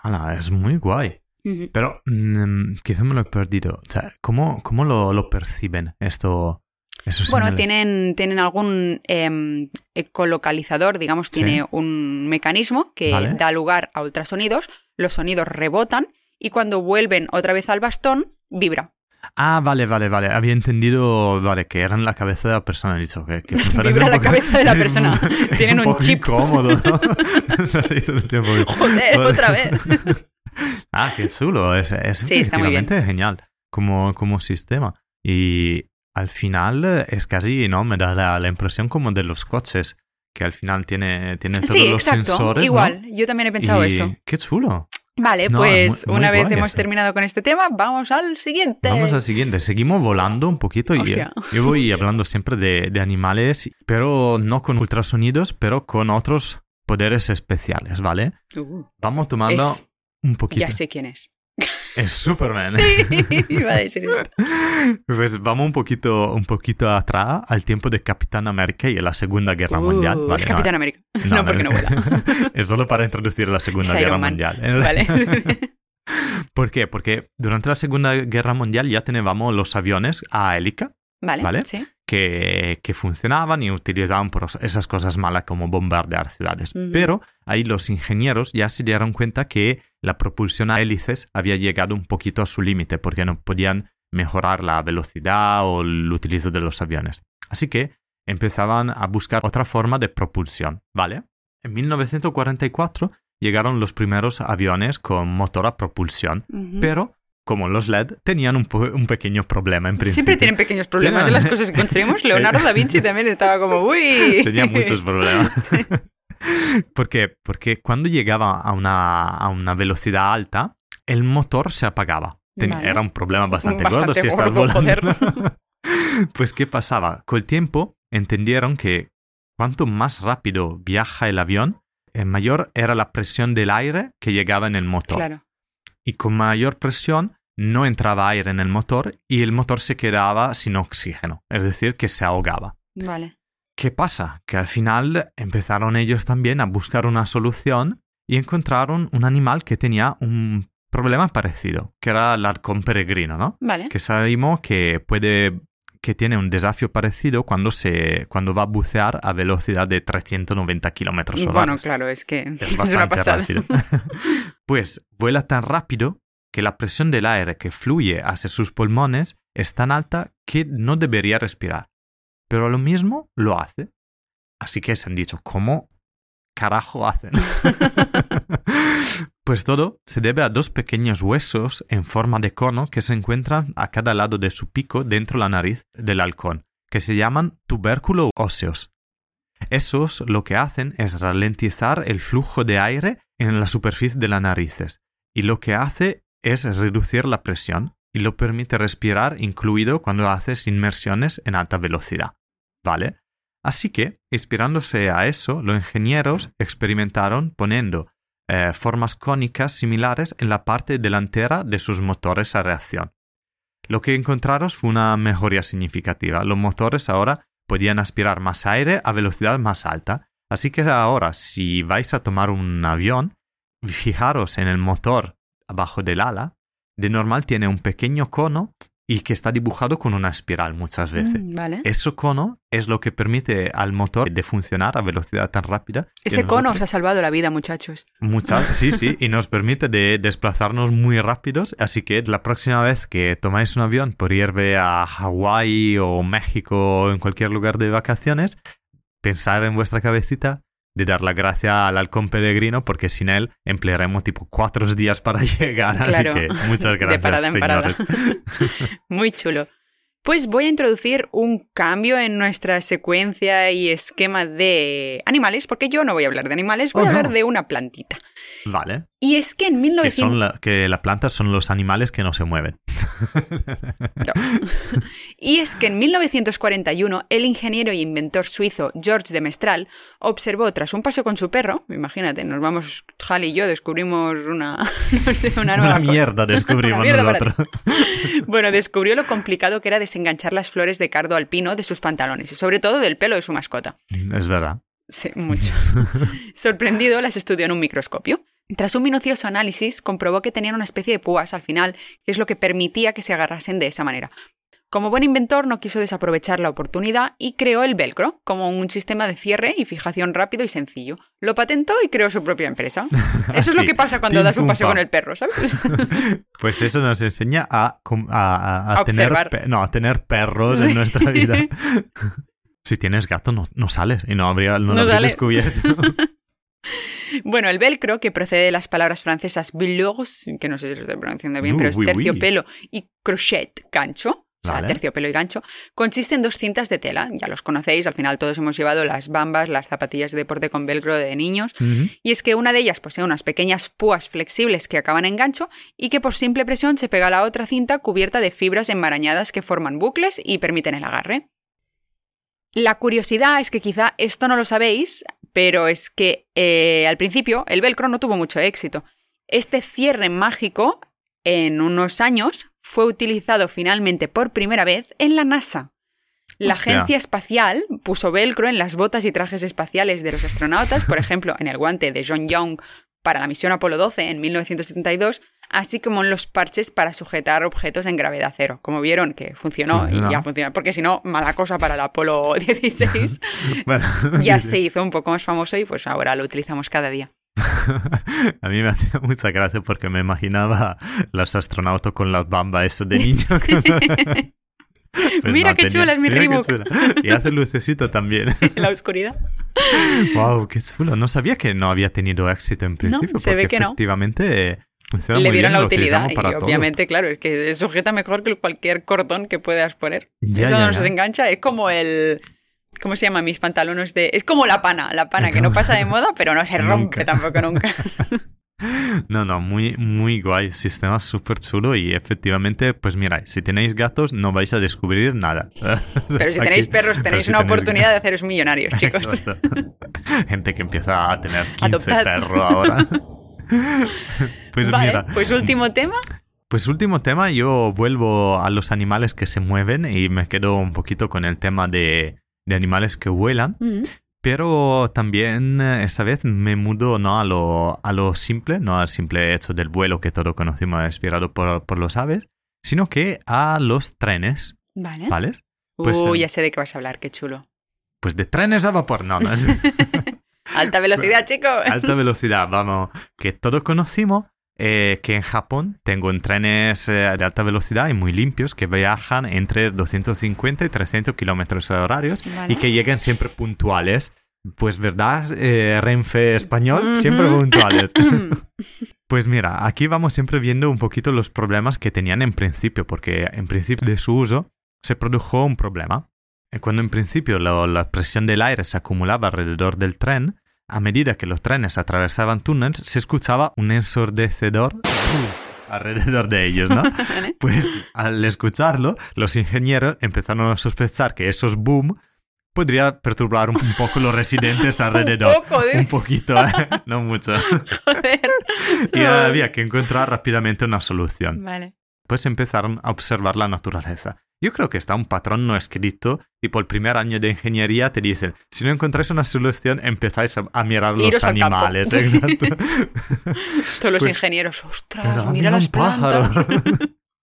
Speaker 1: Ala, es muy guay. Pero mm, quizá me lo he perdido. O sea, ¿cómo, cómo lo, lo perciben esto?
Speaker 2: Bueno, tienen, tienen algún em, ecolocalizador, digamos,
Speaker 1: Sí.
Speaker 2: tiene un mecanismo que
Speaker 1: Vale.
Speaker 2: da lugar a ultrasonidos, los sonidos rebotan y cuando vuelven otra vez al bastón, vibra.
Speaker 1: Ah, vale, vale, vale. Había entendido, vale, que eran la cabeza de la persona. Dicho que, que [LAUGHS]
Speaker 2: Vibra
Speaker 1: un
Speaker 2: la cabeza de la [LAUGHS] persona. [LAUGHS] Tienen un
Speaker 1: poco
Speaker 2: chip.
Speaker 1: incómodo.
Speaker 2: Joder, otra vez.
Speaker 1: Ah, qué chulo. Es, es
Speaker 2: Sí, está muy bien.
Speaker 1: genial como, como sistema. Y al final es casi, ¿no? Me da la, la impresión como de los coches, que al final tiene, tiene todos
Speaker 2: Sí,
Speaker 1: los
Speaker 2: exacto.
Speaker 1: sensores. ¿no?
Speaker 2: Igual, yo también he pensado
Speaker 1: Y
Speaker 2: eso.
Speaker 1: Qué chulo.
Speaker 2: Vale,
Speaker 1: No,
Speaker 2: pues
Speaker 1: muy- muy
Speaker 2: una vez hemos
Speaker 1: eso.
Speaker 2: terminado con este tema, vamos al siguiente.
Speaker 1: Vamos al siguiente. Seguimos volando un poquito y
Speaker 2: Hostia.
Speaker 1: yo voy hablando siempre de, de animales, pero no con ultrasonidos, pero con otros poderes especiales, ¿vale?
Speaker 2: Uh,
Speaker 1: Vamos tomando
Speaker 2: es-
Speaker 1: un poquito.
Speaker 2: ya sé quién es.
Speaker 1: Es Superman. [LAUGHS]
Speaker 2: Iba a decir esto.
Speaker 1: Pues vamos un poquito, un poquito atrás al tiempo de Capitán América y la Segunda Guerra
Speaker 2: Uh,
Speaker 1: Mundial. Vale,
Speaker 2: es
Speaker 1: no,
Speaker 2: Capitán América. [LAUGHS] No, porque no vuela. [LAUGHS]
Speaker 1: es solo para introducir la Segunda Guerra
Speaker 2: Man.
Speaker 1: Mundial.
Speaker 2: Vale.
Speaker 1: ¿Por qué? Porque durante la Segunda Guerra Mundial ya teníamos los aviones a hélica
Speaker 2: Vale,
Speaker 1: Vale.
Speaker 2: sí.
Speaker 1: Que, que funcionaban y utilizaban por esas cosas malas como bombardear ciudades. Pero ahí los ingenieros ya se dieron cuenta que la propulsión a hélices había llegado un poquito a su límite porque no podían mejorar la velocidad o el utilizo de los aviones. Así que empezaban a buscar otra forma de propulsión, ¿vale? En 1944 llegaron los primeros aviones con motor a propulsión, pero como los LED tenían un, un pequeño problema en principio.
Speaker 2: Siempre tienen pequeños problemas en las [LAUGHS] cosas que construimos. Leonardo da Vinci también estaba como, uy. [LAUGHS]
Speaker 1: Tenía muchos problemas. [LAUGHS] ¿Por qué? Porque cuando llegaba a una, a una velocidad alta, el motor se apagaba. Ten-
Speaker 2: Vale.
Speaker 1: Era un problema bastante,
Speaker 2: Bastante
Speaker 1: gordo si estás volando. pues, ¿qué pasaba? Con el tiempo entendieron que cuanto más rápido viaja el avión, eh, mayor era la presión del aire que llegaba en el motor.
Speaker 2: Claro.
Speaker 1: Y con mayor presión no entraba aire en el motor y el motor se quedaba sin oxígeno, es decir, que se ahogaba.
Speaker 2: Vale.
Speaker 1: ¿Qué pasa? Que al final empezaron ellos también a buscar una solución y encontraron un animal que tenía un problema parecido, que era el halcón peregrino, ¿no?
Speaker 2: Vale.
Speaker 1: Que sabemos que puede que tiene un desafío parecido cuando se cuando va a bucear a velocidad de 390 kilómetros hora.
Speaker 2: Bueno, claro, es que
Speaker 1: es [LAUGHS]
Speaker 2: es una pasada. [LAUGHS]
Speaker 1: pues vuela tan rápido que la presión del aire que fluye hacia sus pulmones es tan alta que no debería respirar. Pero lo mismo lo hace. Así que se han dicho, ¿cómo carajo hacen? [LAUGHS] pues todo se debe a dos pequeños huesos en forma de cono que se encuentran a cada lado de su pico dentro de la nariz del halcón, que se llaman tubérculo óseos. Esos lo que hacen es ralentizar el flujo de aire en la superficie de las narices y lo que hace es reducir la presión y lo permite respirar incluido cuando haces inmersiones en alta velocidad. ¿Vale? Así que, inspirándose a eso, los ingenieros experimentaron poniendo eh, formas cónicas similares en la parte delantera de sus motores a reacción. Lo que encontraron fue una mejoría significativa. Los motores ahora podían aspirar más aire a velocidad más alta. Así que ahora, si vais a tomar un avión, fijaros en el motor abajo del ala. De normal tiene un pequeño cono y que está dibujado con una espiral muchas veces.
Speaker 2: Mm, vale.
Speaker 1: Ese cono es lo que permite al motor de funcionar a velocidad tan rápida.
Speaker 2: Ese cono os ha salvado la vida, muchachos.
Speaker 1: Muchas, [LAUGHS] sí, sí, y nos permite de desplazarnos muy rápidos. Así que la próxima vez que tomáis un avión por irme a Hawái o México o en cualquier lugar de vacaciones, pensar en vuestra cabecita de dar la gracia al halcón peregrino porque sin él emplearemos tipo cuatro días para [LAUGHS] llegar.
Speaker 2: Claro.
Speaker 1: Así que muchas [LAUGHS] gracias.
Speaker 2: de parada en parada. [LAUGHS] Muy chulo. Pues voy a introducir un cambio en nuestra secuencia y esquema de animales, porque yo no voy a hablar de animales, voy
Speaker 1: Oh,
Speaker 2: a hablar
Speaker 1: no.
Speaker 2: de una plantita.
Speaker 1: Vale.
Speaker 2: Y es que en
Speaker 1: Que,
Speaker 2: 1900...
Speaker 1: son la- que las plantas son los animales que no se mueven.
Speaker 2: Y es que en 1941 el ingeniero e inventor suizo George de Mestral observó tras un paseo con su perro, imagínate, nos vamos, Hal y yo descubrimos una, [LAUGHS] una nueva [LAUGHS]
Speaker 1: Una mierda descubrimos
Speaker 2: Una mierda
Speaker 1: nosotros. [LAUGHS]
Speaker 2: Bueno, descubrió lo complicado que era desenganchar las flores de cardo alpino de sus pantalones y sobre todo del pelo de su mascota.
Speaker 1: es verdad.
Speaker 2: Sí, mucho. Sorprendido, las estudió en un microscopio. Tras un minucioso análisis, comprobó que tenían una especie de púas al final, que es lo que permitía que se agarrasen de esa manera. Como buen inventor, no quiso desaprovechar la oportunidad y creó el velcro como un sistema de cierre y fijación rápido y sencillo. Lo patentó y creó su propia empresa. [LAUGHS] Eso es lo que pasa cuando das un paseo con el perro, ¿sabes? [LAUGHS]
Speaker 1: Pues eso nos enseña a, com- a, a- a
Speaker 2: A
Speaker 1: tener, no, a tener perros en nuestra vida. [LAUGHS] si tienes gato, no, no sales y no habría, no,
Speaker 2: No
Speaker 1: habría descubierto.
Speaker 2: Bueno, el velcro, que procede de las palabras francesas velours, que no sé si lo estoy pronunciando bien,
Speaker 1: Uh,
Speaker 2: pero es
Speaker 1: oui.
Speaker 2: terciopelo y crochet, gancho, o sea,
Speaker 1: Vale.
Speaker 2: terciopelo y gancho, consiste en dos cintas de tela. Ya los conocéis, al final todos hemos llevado las bambas, las zapatillas de deporte con velcro de niños. Y es que una de ellas posee unas pequeñas púas flexibles que acaban en gancho y que por simple presión se pega a la otra cinta cubierta de fibras enmarañadas que forman bucles y permiten el agarre. La curiosidad es que quizá esto no lo sabéis, pero es que eh, al principio el velcro no tuvo mucho éxito. Este cierre mágico, en unos años, fue utilizado finalmente por primera vez en la NASA. La
Speaker 1: Hostia.
Speaker 2: agencia espacial puso velcro en las botas y trajes espaciales de los astronautas, por ejemplo, en el guante de John Young para la misión Apolo 12 en 1972, así como en los parches para sujetar objetos en gravedad cero. Como vieron que funcionó y
Speaker 1: Funcionó.
Speaker 2: ya funciona, porque si no, mala cosa para el Apolo 16. [LAUGHS]
Speaker 1: Bueno, [LAUGHS]
Speaker 2: ya se hizo un poco más famoso y pues ahora lo utilizamos cada día. [LAUGHS]
Speaker 1: A mí me hacía mucha gracia porque me imaginaba los astronautas con las bambas, eso de niño. [LAUGHS] [LAUGHS] Pues
Speaker 2: Mira
Speaker 1: no,
Speaker 2: qué
Speaker 1: tenía-
Speaker 2: chula es mi Reebok.
Speaker 1: Y hace lucecito también.
Speaker 2: En la oscuridad.
Speaker 1: wow, qué chulo. No sabía que no había tenido éxito en principio.
Speaker 2: se ve que no.
Speaker 1: efectivamente eh, funciona
Speaker 2: Le vieron la utilidad y
Speaker 1: para todo.
Speaker 2: obviamente, claro, es que sujeta mejor que cualquier cordón que puedas poner.
Speaker 1: Ya,
Speaker 2: Eso
Speaker 1: ya,
Speaker 2: no
Speaker 1: ya.
Speaker 2: se engancha, es como el... ¿Cómo se llama? Mis pantalones de... Es como la pana, la pana que no pasa de moda, pero no se rompe
Speaker 1: Nunca.
Speaker 2: tampoco nunca. [LAUGHS]
Speaker 1: No, no, muy, muy guay. Sistema súper chulo y efectivamente, pues mira, si tenéis gatos no vais a descubrir nada. [LAUGHS]
Speaker 2: Pero si tenéis perros tenéis una oportunidad de haceros millonarios, [LAUGHS] chicos.
Speaker 1: Exacto. Gente que empieza a tener 15
Speaker 2: Adoptad.
Speaker 1: perros ahora. pues
Speaker 2: vale,
Speaker 1: mira,
Speaker 2: pues último tema.
Speaker 1: pues último tema, yo vuelvo a los animales que se mueven y me quedo un poquito con el tema de, de animales que vuelan.
Speaker 2: Mm.
Speaker 1: Pero también eh, esta vez me mudo no a lo, a lo simple, no al simple hecho del vuelo que todos conocimos inspirado por, por los aves, sino que a los trenes,
Speaker 2: Vale.
Speaker 1: ¿vale? Pues,
Speaker 2: Uy,
Speaker 1: eh,
Speaker 2: ya sé de qué vas a hablar, qué chulo.
Speaker 1: Pues de trenes a vapor, no, no [LAUGHS]
Speaker 2: Alta velocidad, [LAUGHS] chicos.
Speaker 1: alta velocidad, vamos, que todos conocimos, eh, que en Japón tengo en trenes eh, de alta velocidad y muy limpios que viajan entre 250 y 300 kilómetros horarios
Speaker 2: Vale.
Speaker 1: y que lleguen siempre puntuales. Pues verdad, eh, Renfe español,
Speaker 2: Ujú.
Speaker 1: siempre puntuales. [LAUGHS] Pues mira, aquí vamos siempre viendo un poquito los problemas que tenían en principio, porque en principio de su uso se produjo un problema. Cuando en principio lo- la presión del aire se acumulaba alrededor del tren, a medida que los trenes atravesaban túneles, se escuchaba un ensordecedor [LAUGHS] alrededor de ellos, ¿no? [LAUGHS] Pues al escucharlo, los ingenieros empezaron a sospechar que esos boom podría perturbar un, un poco los residentes [LAUGHS] alrededor.
Speaker 2: Un poco, ¿eh?
Speaker 1: Un poquito, ¿eh? no mucho.
Speaker 2: Joder.
Speaker 1: Y había que encontrar rápidamente una solución.
Speaker 2: Vale.
Speaker 1: Pues empezaron a observar la naturaleza. Yo creo que está un patrón no escrito, tipo el primer año de ingeniería te dicen, si no encontráis una solución, empezáis a, a mirar los
Speaker 2: Iros
Speaker 1: animales. [LAUGHS] Exacto.
Speaker 2: Todos los
Speaker 1: Pues-
Speaker 2: ingenieros, ostras, mira las plantas.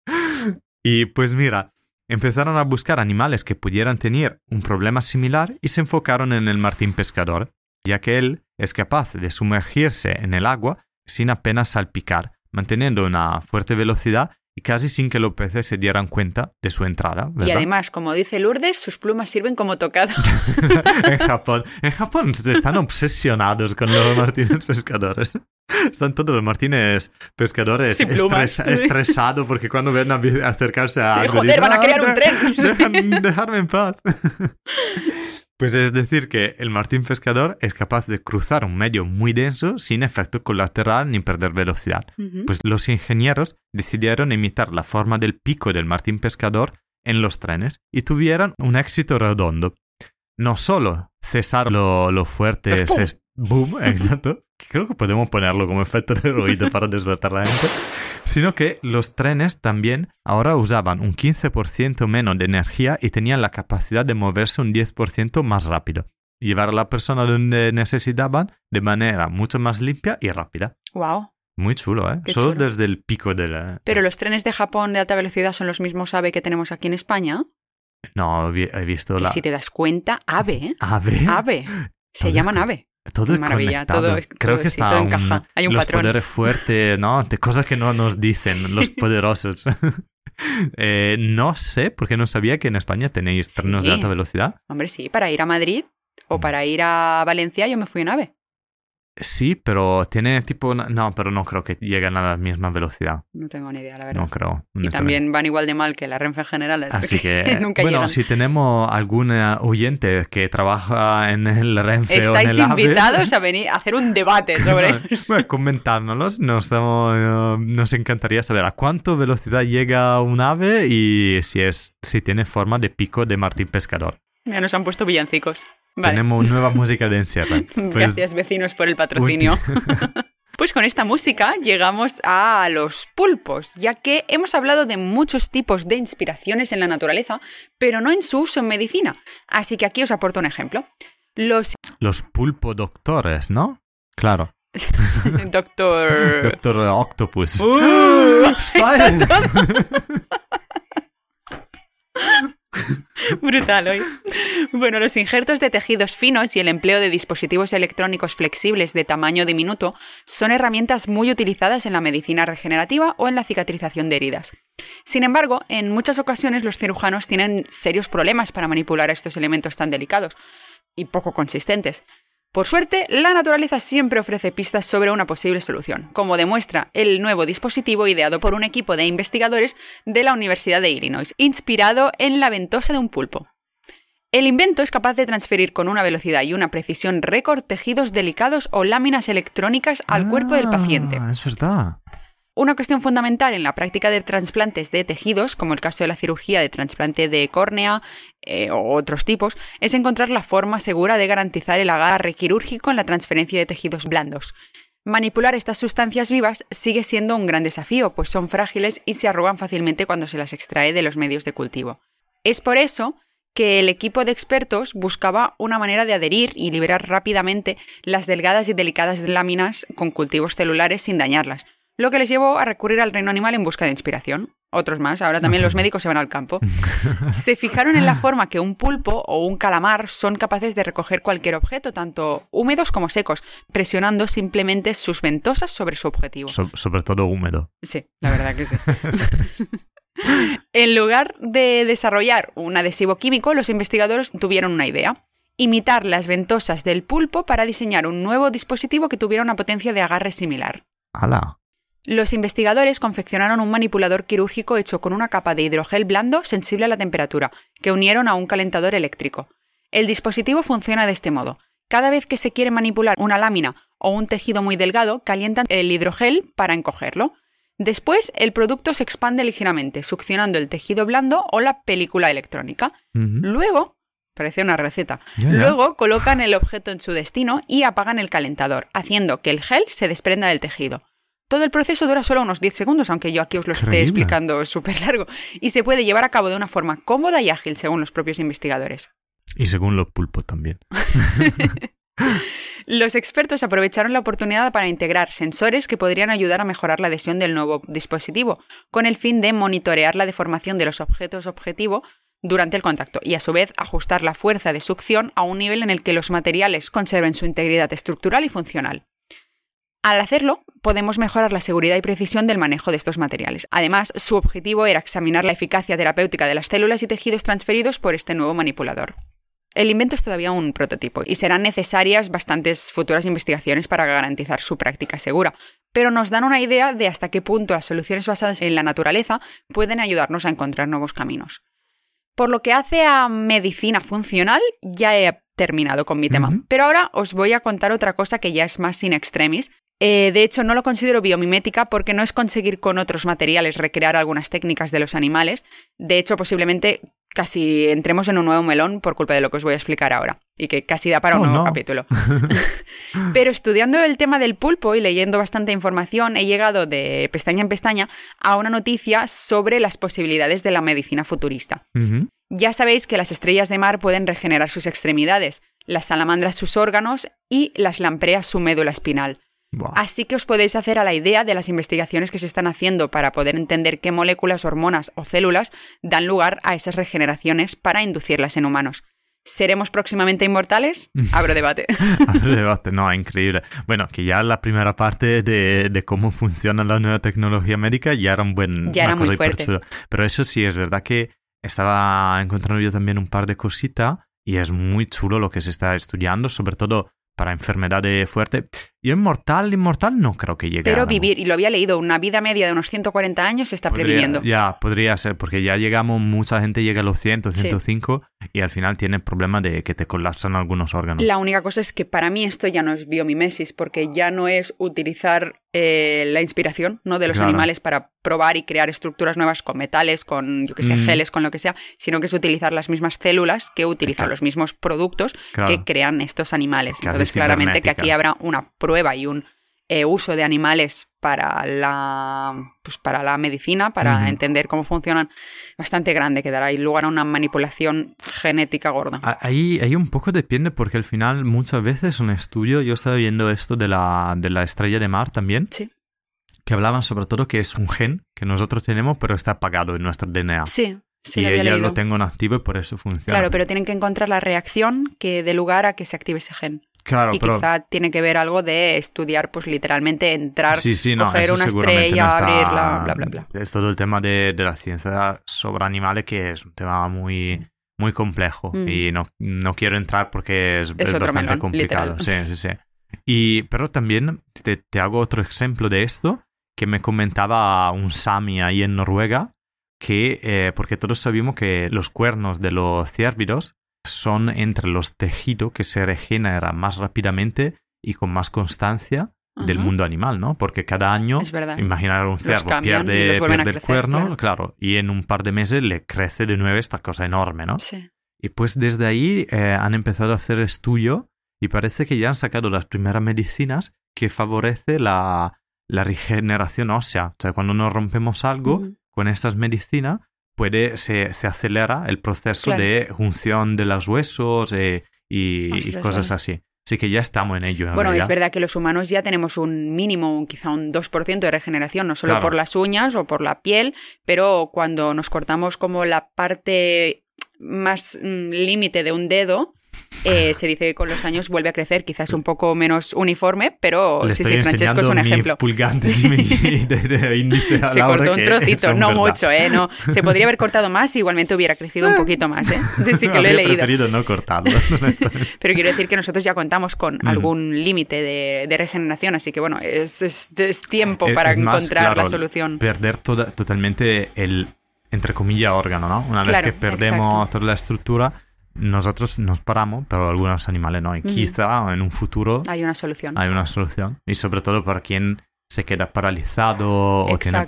Speaker 2: [LAUGHS]
Speaker 1: y pues mira, empezaron a buscar animales que pudieran tener un problema similar y se enfocaron en el martín pescador, ya que él es capaz de sumergirse en el agua sin apenas salpicar, manteniendo una fuerte velocidad y casi sin que los peces se dieran cuenta de su entrada.
Speaker 2: Y además, como dice Lourdes, sus plumas sirven como tocado. [LAUGHS]
Speaker 1: en Japón. En Japón están obsesionados con los martines pescadores. Están todos los martines pescadores estresados porque cuando ven a acercarse a algo
Speaker 2: Joder,
Speaker 1: dicen,
Speaker 2: van a crear
Speaker 1: "Ah,
Speaker 2: un tren".
Speaker 1: dejan- dejarme en paz. [LAUGHS] Pues es decir que el martín pescador es capaz de cruzar un medio muy denso sin efecto colateral ni perder velocidad. Pues los ingenieros decidieron imitar la forma del pico del martín pescador en los trenes y tuvieron un éxito redondo. No solo cesar lo, lo fuerte es boom, [LAUGHS] exacto, que creo que podemos ponerlo como efecto de ruido para despertar la gente, sino que los trenes también ahora usaban un 15% menos de energía y tenían la capacidad de moverse un 10% más rápido. Llevar a la persona donde necesitaban de manera mucho más limpia y rápida.
Speaker 2: Wow.
Speaker 1: Muy chulo, ¿eh?
Speaker 2: Qué
Speaker 1: Solo
Speaker 2: chulo.
Speaker 1: desde el pico de la...
Speaker 2: Pero los trenes de Japón de alta velocidad son los mismos AVE que tenemos aquí en España.
Speaker 1: No, he visto
Speaker 2: Que
Speaker 1: la...
Speaker 2: si te das cuenta, AVE, ¿eh?
Speaker 1: AVE.
Speaker 2: AVE. Se llaman AVE.
Speaker 1: Todo es
Speaker 2: Maravilla,
Speaker 1: conectado.
Speaker 2: todo-
Speaker 1: Creo
Speaker 2: todo-
Speaker 1: que
Speaker 2: sí,
Speaker 1: está
Speaker 2: todo
Speaker 1: un-
Speaker 2: encaja. Hay un
Speaker 1: los
Speaker 2: patrón.
Speaker 1: poderes fuertes, ¿no? De cosas que no nos dicen [LAUGHS] los poderosos. [LAUGHS] Eh, no sé, porque no sabía que en España tenéis trenes de
Speaker 2: Sí.
Speaker 1: alta velocidad.
Speaker 2: Hombre, sí, para ir a Madrid o para ir a Valencia yo me fui en AVE.
Speaker 1: Sí, pero tiene tipo... una- No, pero no creo que lleguen a la misma velocidad.
Speaker 2: No tengo ni idea, la verdad.
Speaker 1: No creo.
Speaker 2: y también van igual de mal que la Renfe en general. así
Speaker 1: Así que, [LAUGHS]
Speaker 2: nunca
Speaker 1: bueno,
Speaker 2: llegan.
Speaker 1: si tenemos algún eh, oyente que trabaja en el Renfe o en
Speaker 2: Estáis
Speaker 1: el AVE,
Speaker 2: invitados a [LAUGHS] venir a hacer un debate sobre...
Speaker 1: No, [LAUGHS] bueno, comentárnoslos, nos, estamos, eh, nos encantaría saber a cuánto velocidad llega un ave y si, es, si tiene forma de pico de Martín Pescador.
Speaker 2: Ya nos han puesto villancicos. Vale.
Speaker 1: Tenemos nueva música de encierro. [LAUGHS] Pues,
Speaker 2: Gracias vecinos por el patrocinio. [LAUGHS] [LAUGHS] Pues con esta música llegamos a los pulpos, ya que hemos hablado de muchos tipos de inspiraciones en la naturaleza, pero no en su uso en medicina. Así que aquí os aporto un ejemplo. Los
Speaker 1: Los pulpo doctores, ¿no? Claro.
Speaker 2: doctor...
Speaker 1: Doctor Octopus.
Speaker 2: ¡Uh! [LAUGHS] Brutal hoy. Bueno, los injertos de tejidos finos y el empleo de dispositivos electrónicos flexibles de tamaño diminuto son herramientas muy utilizadas en la medicina regenerativa o en la cicatrización de heridas. Sin embargo, en muchas ocasiones los cirujanos tienen serios problemas para manipular estos elementos tan delicados y poco consistentes. Por suerte, la naturaleza siempre ofrece pistas sobre una posible solución, como demuestra el nuevo dispositivo ideado por un equipo de investigadores de la Universidad de Illinois, inspirado en la ventosa de un pulpo. El invento es capaz de transferir con una velocidad y una precisión récord tejidos delicados o láminas electrónicas al cuerpo del paciente.
Speaker 1: Ah, Es verdad.
Speaker 2: Una cuestión fundamental en la práctica de trasplantes de tejidos, como el caso de la cirugía de trasplante de córnea eh, o otros tipos, es encontrar la forma segura de garantizar el agarre quirúrgico en la transferencia de tejidos blandos. Manipular estas sustancias vivas sigue siendo un gran desafío, pues son frágiles y se arrugan fácilmente cuando se las extrae de los medios de cultivo. Es por eso que el equipo de expertos buscaba una manera de adherir y liberar rápidamente las delgadas y delicadas láminas con cultivos celulares sin dañarlas, lo que les llevó a recurrir al reino animal en busca de inspiración. Otros más, ahora también los médicos se van al campo. [LAUGHS] Se fijaron en la forma que un pulpo o un calamar son capaces de recoger cualquier objeto, tanto húmedos como secos, presionando simplemente sus ventosas sobre su objetivo.
Speaker 1: So- sobre todo húmedo.
Speaker 2: Sí, la verdad que sí. [LAUGHS] en lugar de desarrollar un adhesivo químico, los investigadores tuvieron una idea. Imitar las ventosas del pulpo para diseñar un nuevo dispositivo que tuviera una potencia de agarre similar.
Speaker 1: ¡Hala!
Speaker 2: Los investigadores confeccionaron un manipulador quirúrgico hecho con una capa de hidrogel blando sensible a la temperatura, que unieron a un calentador eléctrico. El dispositivo funciona de este modo. Cada vez que se quiere manipular una lámina o un tejido muy delgado, calientan el hidrogel para encogerlo. Después, el producto se expande ligeramente, succionando el tejido blando o la película electrónica. Luego, Parece una receta. Luego colocan el objeto en su destino y apagan el calentador, haciendo que el gel se desprenda del tejido. Todo el proceso dura solo unos 10 segundos, aunque yo aquí os lo esté
Speaker 1: Increíble.
Speaker 2: explicando [LAUGHS] súper largo, y se puede llevar a cabo de una forma cómoda y ágil, según los propios investigadores.
Speaker 1: Y según los pulpos también. [LAUGHS] [LAUGHS]
Speaker 2: Los expertos aprovecharon la oportunidad para integrar sensores que podrían ayudar a mejorar la adhesión del nuevo dispositivo, con el fin de monitorear la deformación de los objetos objetivo durante el contacto y a su vez ajustar la fuerza de succión a un nivel en el que los materiales conserven su integridad estructural y funcional. Al hacerlo, podemos mejorar la seguridad y precisión del manejo de estos materiales. Además, su objetivo era examinar la eficacia terapéutica de las células y tejidos transferidos por este nuevo manipulador. El invento es todavía un prototipo y serán necesarias bastantes futuras investigaciones para garantizar su práctica segura, pero nos dan una idea de hasta qué punto las soluciones basadas en la naturaleza pueden ayudarnos a encontrar nuevos caminos. Por lo que hace a medicina funcional, ya he terminado con mi tema. Pero ahora os voy a contar otra cosa que ya es más in extremis. Eh, de hecho, no lo considero biomimética porque no es conseguir con otros materiales recrear algunas técnicas de los animales. De hecho, posiblemente casi entremos en un nuevo melón por culpa de lo que os voy a explicar ahora. Y que casi da para un
Speaker 1: Oh,
Speaker 2: nuevo
Speaker 1: no.
Speaker 2: capítulo. [LAUGHS] Pero estudiando el tema del pulpo y leyendo bastante información, he llegado de pestaña en pestaña a una noticia sobre las posibilidades de la medicina futurista. Ya sabéis que las estrellas de mar pueden regenerar sus extremidades, las salamandras sus órganos y las lampreas su médula espinal. Así que os podéis hacer a la idea de las investigaciones que se están haciendo para poder entender qué moléculas, hormonas o células dan lugar a esas regeneraciones para inducirlas en humanos. ¿Seremos próximamente inmortales? [LAUGHS] Abro debate. [LAUGHS]
Speaker 1: Abre debate, no, increíble. Bueno, que ya la primera parte de, de cómo funciona la nueva tecnología médica ya era un buen...
Speaker 2: Ya era muy fuerte.
Speaker 1: Pero eso sí, es verdad que estaba encontrando yo también un par de cositas y es muy chulo lo que se está estudiando, sobre todo para enfermedades fuertes. Yo inmortal, inmortal no creo que llegue.
Speaker 2: Pero vivir, y lo había leído, una vida media de unos 140 años se está previviendo.
Speaker 1: Ya, podría ser, porque ya llegamos, mucha gente llega a los 100,
Speaker 2: Sí.
Speaker 1: 105 y al final tiene el problema de que te colapsan algunos órganos.
Speaker 2: La única cosa es que para mí esto ya no es biomimesis, porque ya no es utilizar eh, la inspiración ¿no? de los
Speaker 1: Claro.
Speaker 2: animales para probar y crear estructuras nuevas con metales, con, yo que sé,
Speaker 1: Mm.
Speaker 2: geles, con lo que sea, sino que es utilizar las mismas células que utilizan
Speaker 1: Claro.
Speaker 2: los mismos productos
Speaker 1: Claro.
Speaker 2: que crean estos animales. Entonces, claramente que aquí habrá una prueba y un eh, uso de animales para la, pues para la medicina, para
Speaker 1: Ujú.
Speaker 2: entender cómo funcionan, bastante grande, que dará lugar a una manipulación genética gorda.
Speaker 1: Ahí, ahí un poco depende porque al final muchas veces un estudio, yo estaba viendo esto de la, de la estrella de mar también,
Speaker 2: Sí.
Speaker 1: que hablaban sobre todo que es un gen que nosotros tenemos pero está apagado en nuestro DNA.
Speaker 2: Sí, sí,
Speaker 1: y
Speaker 2: lo había
Speaker 1: ella
Speaker 2: leído.
Speaker 1: lo tengo en activo y por eso funciona.
Speaker 2: Claro, pero tienen que encontrar la reacción que dé lugar a que se active ese gen.
Speaker 1: Claro,
Speaker 2: y
Speaker 1: pero-
Speaker 2: quizá tiene que ver algo de estudiar, pues literalmente entrar,
Speaker 1: Sí, sí, no,
Speaker 2: coger una estrella,
Speaker 1: no está-
Speaker 2: abrirla, bla, bla, bla.
Speaker 1: Es todo el tema de, de la ciencia sobre animales que es un tema muy, muy complejo
Speaker 2: Mm.
Speaker 1: y no, no quiero entrar porque es,
Speaker 2: Es
Speaker 1: es bastante
Speaker 2: melón,
Speaker 1: complicado.
Speaker 2: literal.
Speaker 1: Sí, sí, sí. Y, pero también te, te hago otro ejemplo de esto que me comentaba un Sami ahí en Noruega que, eh, porque todos sabemos que los cuernos de los cérvidos son entre los tejidos que se regeneran más rápidamente y con más constancia del mundo animal, ¿no? Porque cada año, imaginar un
Speaker 2: y
Speaker 1: pierde, pierde el
Speaker 2: crecer,
Speaker 1: cuerno,
Speaker 2: claro.
Speaker 1: y en un par de meses le crece de nuevo esta cosa enorme, ¿no?
Speaker 2: Sí.
Speaker 1: Y pues desde ahí eh, han empezado a hacer estudio y parece que ya han sacado las primeras medicinas que favorece la, la regeneración ósea. O sea, cuando nos rompemos algo
Speaker 2: Ujú.
Speaker 1: con estas medicinas, puede, se, se acelera el proceso
Speaker 2: Claro.
Speaker 1: de junción de los huesos eh, y, cosas
Speaker 2: vale.
Speaker 1: así. Así que ya estamos en ello. en
Speaker 2: Bueno, es verdad que los humanos ya tenemos un mínimo, un- quizá un 2% de regeneración, no solo
Speaker 1: Claro.
Speaker 2: por las uñas o por la piel, pero cuando nos cortamos como la parte más mm, límite de un dedo, eh, se dice que con los años vuelve a crecer, quizás un poco menos uniforme, pero
Speaker 1: Le
Speaker 2: sí, sí, Francesco es un ejemplo.
Speaker 1: pulgante y mi índice a
Speaker 2: Se cortó un trocito, no
Speaker 1: verdad.
Speaker 2: mucho, ¿eh? No, se podría haber cortado más y igualmente hubiera crecido un poquito más, ¿eh? Sí, sí, que lo he leído.
Speaker 1: preferido no cortarlo. [LAUGHS]
Speaker 2: Pero quiero decir que nosotros ya contamos con
Speaker 1: Ujú.
Speaker 2: algún límite de, de regeneración, así que bueno, es, es- es tiempo
Speaker 1: Es-
Speaker 2: para
Speaker 1: más,
Speaker 2: encontrar la
Speaker 1: claro,
Speaker 2: solución.
Speaker 1: Perder toda- totalmente el, entre comillas, órgano, ¿no? Una
Speaker 2: Claro,
Speaker 1: vez que perdemos
Speaker 2: exacto.
Speaker 1: toda la estructura, nosotros nos paramos, pero algunos animales no. Y quizá en un futuro
Speaker 2: Hay una solución.
Speaker 1: hay una solución. Y sobre todo para quien se queda paralizado o tiene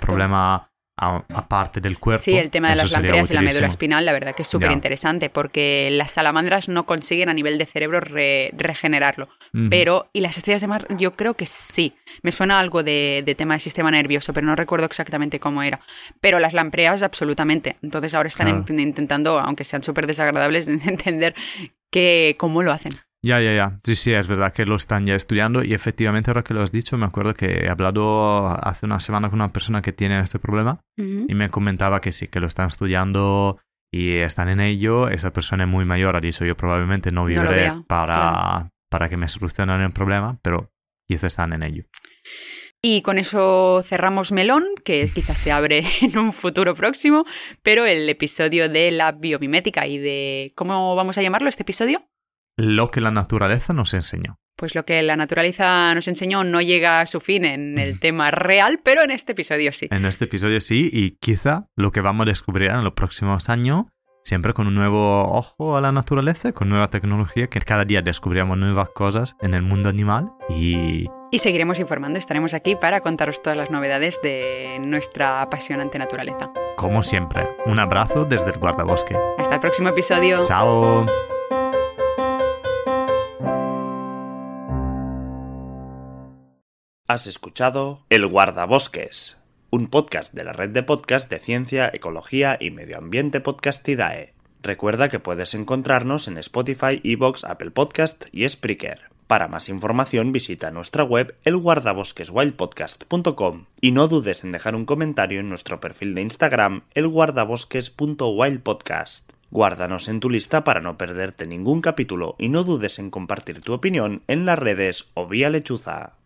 Speaker 2: Exacto.
Speaker 1: problemas aparte del cuerpo.
Speaker 2: Sí, el tema de las lampreas y la médula espinal, la verdad que es súper interesante porque las salamandras no consiguen a nivel de cerebro regenerarlo. Pero, y las estrellas de mar, yo creo que sí. Me suena algo de, tema de sistema nervioso, pero no recuerdo exactamente cómo era. Pero las lampreas, absolutamente. Entonces ahora están intentando, aunque sean súper desagradables, [LAUGHS] entender que, cómo lo hacen.
Speaker 1: Ya, ya, ya. Sí, sí, es verdad que lo están ya estudiando y efectivamente ahora que lo has dicho, me acuerdo que he hablado hace una semana con una persona que tiene este problema y me comentaba que sí, que lo están estudiando y están en ello. Esa persona es muy mayor, ha dicho yo probablemente no viviré para, para que me solucionen el problema, pero quizás están en ello.
Speaker 2: Y con eso cerramos Melón, que quizás se abre [LAUGHS] en un futuro próximo, pero el episodio de la biomimética y de... ¿Cómo vamos a llamarlo este episodio?
Speaker 1: Lo que la naturaleza nos enseñó.
Speaker 2: Pues lo que la naturaleza nos enseñó no llega a su fin en el [LAUGHS] tema real, pero en este episodio sí.
Speaker 1: En este episodio sí, y quizá lo que vamos a descubrir en los próximos años, siempre con un nuevo ojo a la naturaleza, con nueva tecnología, que cada día descubrimos nuevas cosas en el mundo animal y...
Speaker 2: Y seguiremos informando, estaremos aquí para contaros todas las novedades de nuestra apasionante naturaleza.
Speaker 1: Como siempre, un abrazo desde el guardabosque.
Speaker 2: Hasta el próximo episodio.
Speaker 1: Chao.
Speaker 4: Has escuchado El Guardabosques, un podcast de la red de podcast de ciencia, ecología y medio ambiente Podcastidae. Recuerda que puedes encontrarnos en Spotify, Evox, Apple Podcast y Spreaker. Para más información visita nuestra web elguardabosqueswildpodcast.com y no dudes en dejar un comentario en nuestro perfil de Instagram elguardabosques.wildpodcast. Guárdanos en tu lista para no perderte ningún capítulo y no dudes en compartir tu opinión en las redes o vía lechuza.